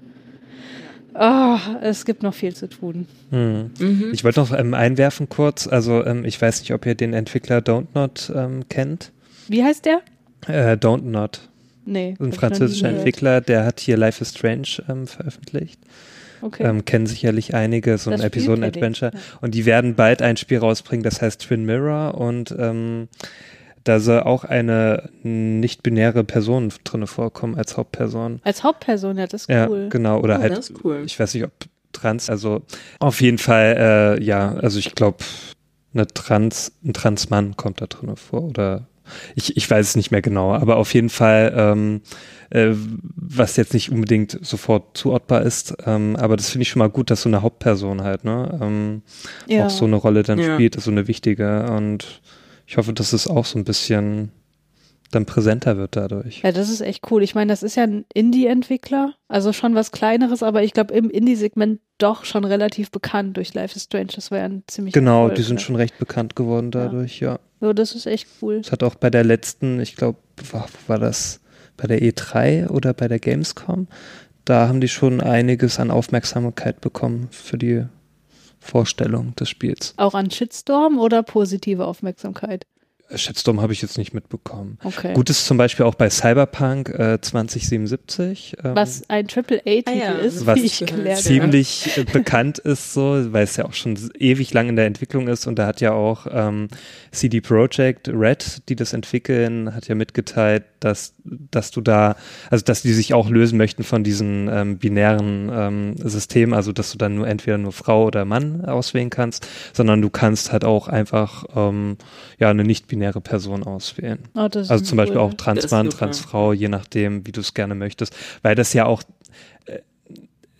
Oh, es gibt noch viel zu tun. Hm. Mhm. Ich wollte noch ähm, einwerfen kurz. Also ähm, ich weiß nicht, ob ihr den Entwickler Don't Not ähm, kennt. Wie heißt der? Äh, Don't Not. Nee. Ein französischer Entwickler, der hat hier Life is Strange ähm, veröffentlicht. Okay. Ähm, kennen sicherlich einige, so ein Episoden-Adventure. Ja. Und die werden bald ein Spiel rausbringen, das heißt Twin Mirror und ähm, da soll auch eine nicht-binäre Person drinne vorkommen als Hauptperson. Als Hauptperson, ja, das ist cool. Ja, genau. Oder oh, halt, cool. ich weiß nicht, ob trans, also auf jeden Fall, äh, ja, also ich glaube, eine Trans, ein Transmann kommt da drinne vor oder ich, ich weiß es nicht mehr genau, aber auf jeden Fall, ähm, äh, was jetzt nicht unbedingt sofort zuordbar ist, ähm, aber das finde ich schon mal gut, dass so eine Hauptperson halt, ne, ähm, ja. auch so eine Rolle dann ja. spielt, so eine wichtige und ich hoffe, dass es auch so ein bisschen dann präsenter wird dadurch. Ja, das ist echt cool. Ich meine, das ist ja ein Indie-Entwickler, also schon was Kleineres, aber ich glaube im Indie-Segment doch schon relativ bekannt durch Life is Strange. Das war ja ein ziemlich Genau, Erfolg, die sind ja. schon recht bekannt geworden dadurch, ja. ja. Ja, das ist echt cool. Es hat auch bei der letzten, ich glaube, war, war das bei der E3 oder bei der Gamescom? Da haben die schon einiges an Aufmerksamkeit bekommen für die Vorstellung des Spiels. Auch an Shitstorm oder positive Aufmerksamkeit? Shitstorm habe ich jetzt nicht mitbekommen. Okay. Gut ist zum Beispiel auch bei Cyberpunk äh, 2077. Ähm, was ein AAA-Titel ah, ja, ist, was wie ich gelernt ziemlich ja. Äh, bekannt ist, so, weil es ja auch schon ewig lang in der Entwicklung ist und da hat ja auch ähm, CD Projekt Red, die das entwickeln, hat ja mitgeteilt, dass, dass du da, also dass die sich auch lösen möchten von diesen ähm, binären ähm, Systemen, also dass du dann nur entweder nur Frau oder Mann auswählen kannst, sondern du kannst halt auch einfach ähm, ja eine nicht-binäre Person auswählen. Oh, also zum cool. Beispiel auch Transmann, Transfrau, je nachdem, wie du es gerne möchtest, weil das ja auch äh,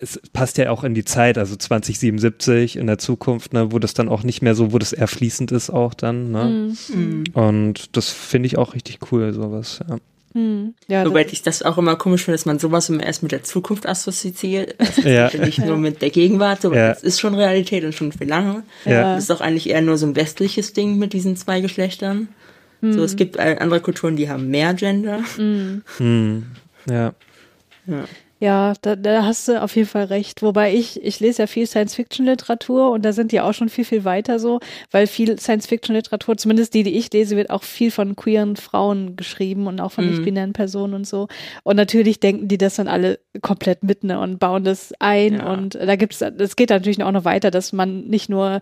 es passt ja auch in die Zeit, also 2077 in der Zukunft, ne, wo das dann auch nicht mehr so, wo das eher fließend ist auch dann. Ne? Mhm. Und das finde ich auch richtig cool, sowas. Ja. Hm. Ja, Wobei ich das auch immer komisch finde, dass man sowas immer erst mit der Zukunft assoziiert, also ja. nicht nur mit der Gegenwart, aber ja. das ist schon Realität und schon viel lange. Ja. Das ist auch eigentlich eher nur so ein westliches Ding mit diesen zwei Geschlechtern. Hm. So, es gibt andere Kulturen, die haben mehr Gender. Hm. Hm. Ja. ja. Ja, da, da hast du auf jeden Fall recht. Wobei ich, ich lese ja viel Science-Fiction-Literatur und da sind die auch schon viel, viel weiter so, weil viel Science-Fiction-Literatur, zumindest die, die ich lese, wird auch viel von queeren Frauen geschrieben und auch von Mhm. nicht-binären Personen und so. Und natürlich denken die das dann alle komplett mit ne, und bauen das ein Ja. und da gibt's, es geht natürlich auch noch weiter, dass man nicht nur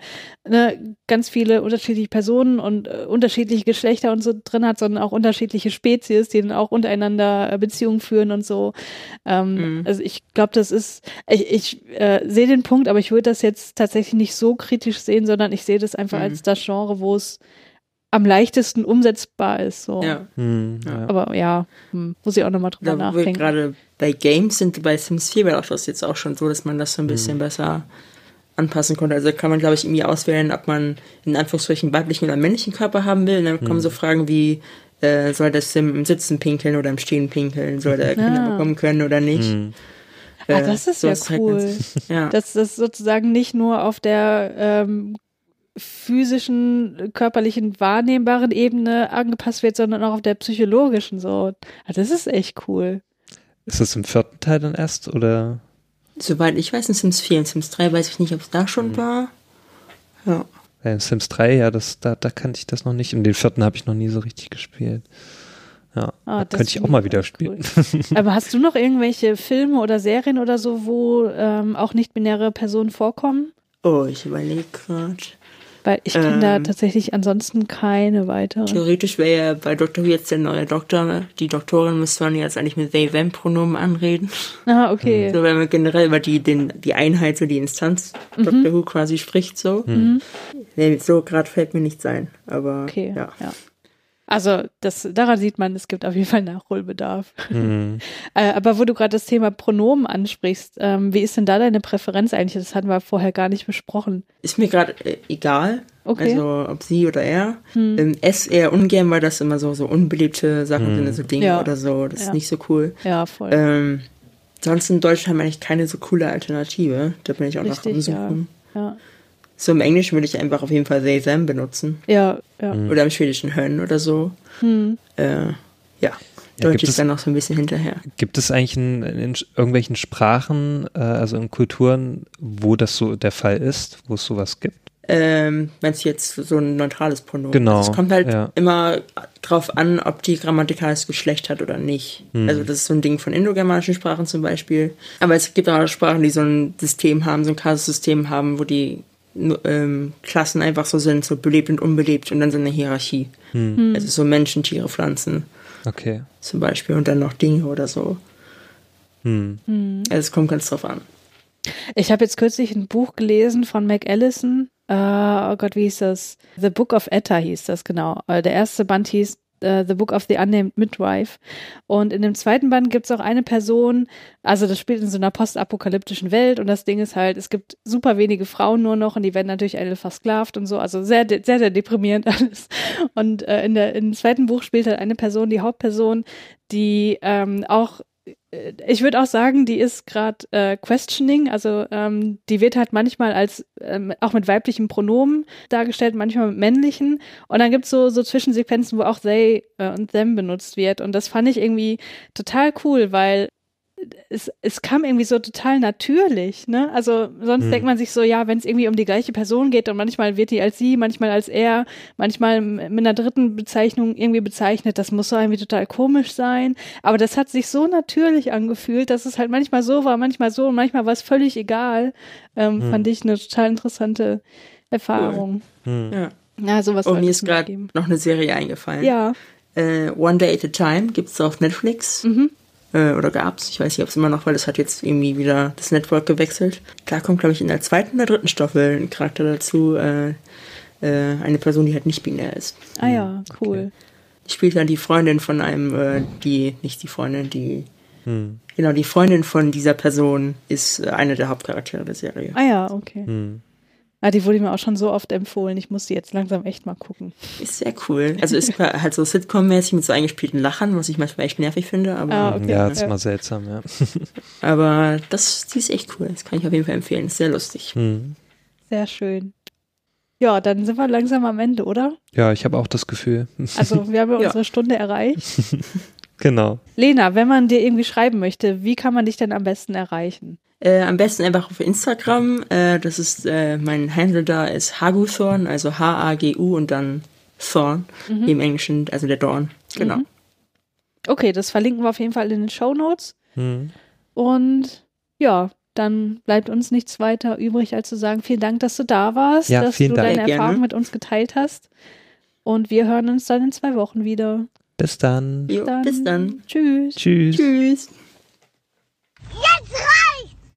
ne, ganz viele unterschiedliche Personen und äh, unterschiedliche Geschlechter und so drin hat, sondern auch unterschiedliche Spezies, die dann auch untereinander äh, Beziehungen führen und so. Ähm, Mhm. Also ich glaube, das ist, ich, ich äh, sehe den Punkt, aber ich würde das jetzt tatsächlich nicht so kritisch sehen, sondern ich sehe das einfach Mhm. als das Genre, wo es am leichtesten umsetzbar ist. So. Ja. Hm, Ja. ja. Aber ja, hm, muss ich auch nochmal drüber Da nachdenken. gerade bei Games sind, bei Sims 4 war auch das jetzt auch schon so, dass man das so ein bisschen besser anpassen konnte. Also kann man, glaube ich, irgendwie auswählen, ob man in Anführungsstrichen weiblichen oder männlichen Körper haben will. Und dann kommen so Fragen wie, äh, soll das Sim im Sitzen pinkeln oder im Stehen pinkeln? Soll der Kinder Ah. bekommen können oder nicht? Hm. Ah, Äh, das ist ja sowas halt cool. ganz- ja. dass das sozusagen nicht nur auf der ähm, physischen, körperlichen, wahrnehmbaren Ebene angepasst wird, sondern auch auf der psychologischen so. Ah, das ist echt cool. Ist das im vierten Teil dann erst oder? Soweit ich weiß, in Sims 4 und Sims 3 weiß ich nicht, ob es da schon war. Ja. Bei Sims 3, ja, das, da, da kannte ich das noch nicht. Und den vierten habe ich noch nie so richtig gespielt. Ja, Ah, könnte ich auch mal wieder spielen. [LAUGHS] Aber hast du noch irgendwelche Filme oder Serien oder so, wo ähm, auch nicht-binäre Personen vorkommen? Oh, ich überlege gerade. Weil ich kenne da Ähm. tatsächlich ansonsten keine weitere. Theoretisch wäre ja bei Dr. Who jetzt der neue Doktor. Die Doktorin müsste man jetzt eigentlich mit they-them-Pronomen anreden. Ah, okay. So, wenn man generell über die, den, die Einheit, so die Instanz Mhm. Dr. Who quasi spricht, so. Nee, so gerade fällt mir nichts ein. Aber Okay, ja. ja. Also das, daran sieht man, es gibt auf jeden Fall Nachholbedarf. Hm. [LAUGHS] Äh, aber wo du gerade das Thema Pronomen ansprichst, ähm, wie ist denn da deine Präferenz eigentlich? Das hatten wir vorher gar nicht besprochen. Ist mir gerade äh, egal. Okay. Also ob sie oder er. Hm. Ähm, S eher ungern, weil das immer so, so unbeliebte Sachen sind, so Dinge Ja. oder so. Das Ja. ist nicht so cool. Ja, voll. Ähm, sonst in Deutsch haben wir eigentlich keine so coole Alternative. Da bin ich auch noch am Richtig, ja. Suchen. ja. So im Englischen würde ich einfach auf jeden Fall they, them benutzen. Ja, ja. Oder im Schwedischen hön oder so. Hm. Äh, ja. Ja, Deutsch ist es- dann noch so ein bisschen hinterher. Gibt es eigentlich in, in irgendwelchen Sprachen, äh, also in Kulturen, wo das so der Fall ist, wo es sowas gibt? Ähm, meinst du jetzt so ein neutrales Pronomen? Genau, Also es kommt halt ja. immer drauf an, ob die grammatikales Geschlecht hat oder nicht. Hm. Also das ist so ein Ding von indogermanischen Sprachen zum Beispiel. Aber es gibt auch Sprachen, die so ein System haben, so ein Kasussystem haben, wo die ähm, Klassen einfach so sind, so belebt und unbelebt und dann so eine Hierarchie. Hm. Also so Menschen, Tiere, Pflanzen Okay. zum Beispiel und dann noch Dinge oder so. Hm. Also es kommt ganz drauf an. Ich habe jetzt kürzlich ein Buch gelesen von Mac Allison. Äh, oh Gott, wie hieß das? The Book of Etta hieß das, genau. Äh, der erste Band hieß äh, The Book of the Unnamed Midwife. Und in dem zweiten Band gibt es auch eine Person, also das spielt in so einer postapokalyptischen Welt und das Ding ist halt, es gibt super wenige Frauen nur noch und die werden natürlich alle versklavt und so, also sehr, sehr, sehr deprimierend [LAUGHS] alles. Und äh, in der, im zweiten Buch spielt halt eine Person, die Hauptperson, die ähm, auch ich würde auch sagen, die ist gerade äh, questioning, also ähm, die wird halt manchmal als ähm, auch mit weiblichen Pronomen dargestellt, manchmal mit männlichen. Und dann gibt's so, so Zwischensequenzen, wo auch they äh, und them benutzt wird. Und das fand ich irgendwie total cool, weil es, es kam irgendwie so total natürlich, ne? Also sonst Hm. denkt man sich so, ja, wenn es irgendwie um die gleiche Person geht und manchmal wird die als sie, manchmal als er, manchmal mit einer dritten Bezeichnung irgendwie bezeichnet, das muss so irgendwie total komisch sein. Aber das hat sich so natürlich angefühlt, dass es halt manchmal so war, manchmal so und manchmal war es völlig egal. Ähm, Hm. Fand ich eine total interessante Erfahrung. Hm. Ja. Ja, sowas Oh, mir es ist gerade noch eine Serie eingefallen. Ja. Äh, One Day at a Time gibt's auf Netflix. Mhm. Äh, oder gab's. Ich weiß nicht, ob es immer noch, weil das hat jetzt irgendwie wieder das Network gewechselt. Da kommt, glaube ich, in der zweiten oder dritten Staffel ein Charakter dazu. Äh, äh, eine Person, die halt nicht binär ist. Ah ja, cool. Die spielt dann die Freundin von einem, äh, die, nicht die Freundin, die, Hm. genau, die Freundin von dieser Person ist äh, eine der Hauptcharaktere der Serie. Ah ja, okay. Hm. Ah, die wurde mir auch schon so oft empfohlen. Ich muss die jetzt langsam echt mal gucken. Ist sehr cool. Also ist halt so Sitcom-mäßig mit so eingespielten Lachen, was ich manchmal echt nervig finde, aber, Ah, okay. Ja, ist Ja. mal seltsam, ja. [LAUGHS] aber das, die ist echt cool. Das kann ich auf jeden Fall empfehlen. Ist sehr lustig. Hm. Sehr schön. Ja, dann sind wir langsam am Ende, oder? Ja, ich habe auch das Gefühl. [LAUGHS] Also wir haben Ja. unsere Stunde erreicht. [LAUGHS] Genau. Lena, wenn man dir irgendwie schreiben möchte, wie kann man dich denn am besten erreichen? Äh, am besten einfach auf Instagram. Äh, das ist äh, mein Handle da ist Haguthorn, also H-A-G-U und dann Thorn mhm. im Englischen, also der Dorn. Genau. Mhm. Okay, das verlinken wir auf jeden Fall in den Show Notes. Mhm. Und ja, dann bleibt uns nichts weiter übrig, als zu sagen, vielen Dank, dass du da warst, ja, dass du Dank. deine Erfahrung mit uns geteilt hast. Und wir hören uns dann in zwei Wochen wieder. Bis dann. Jo, dann. Bis dann. Tschüss. Tschüss. Tschüss.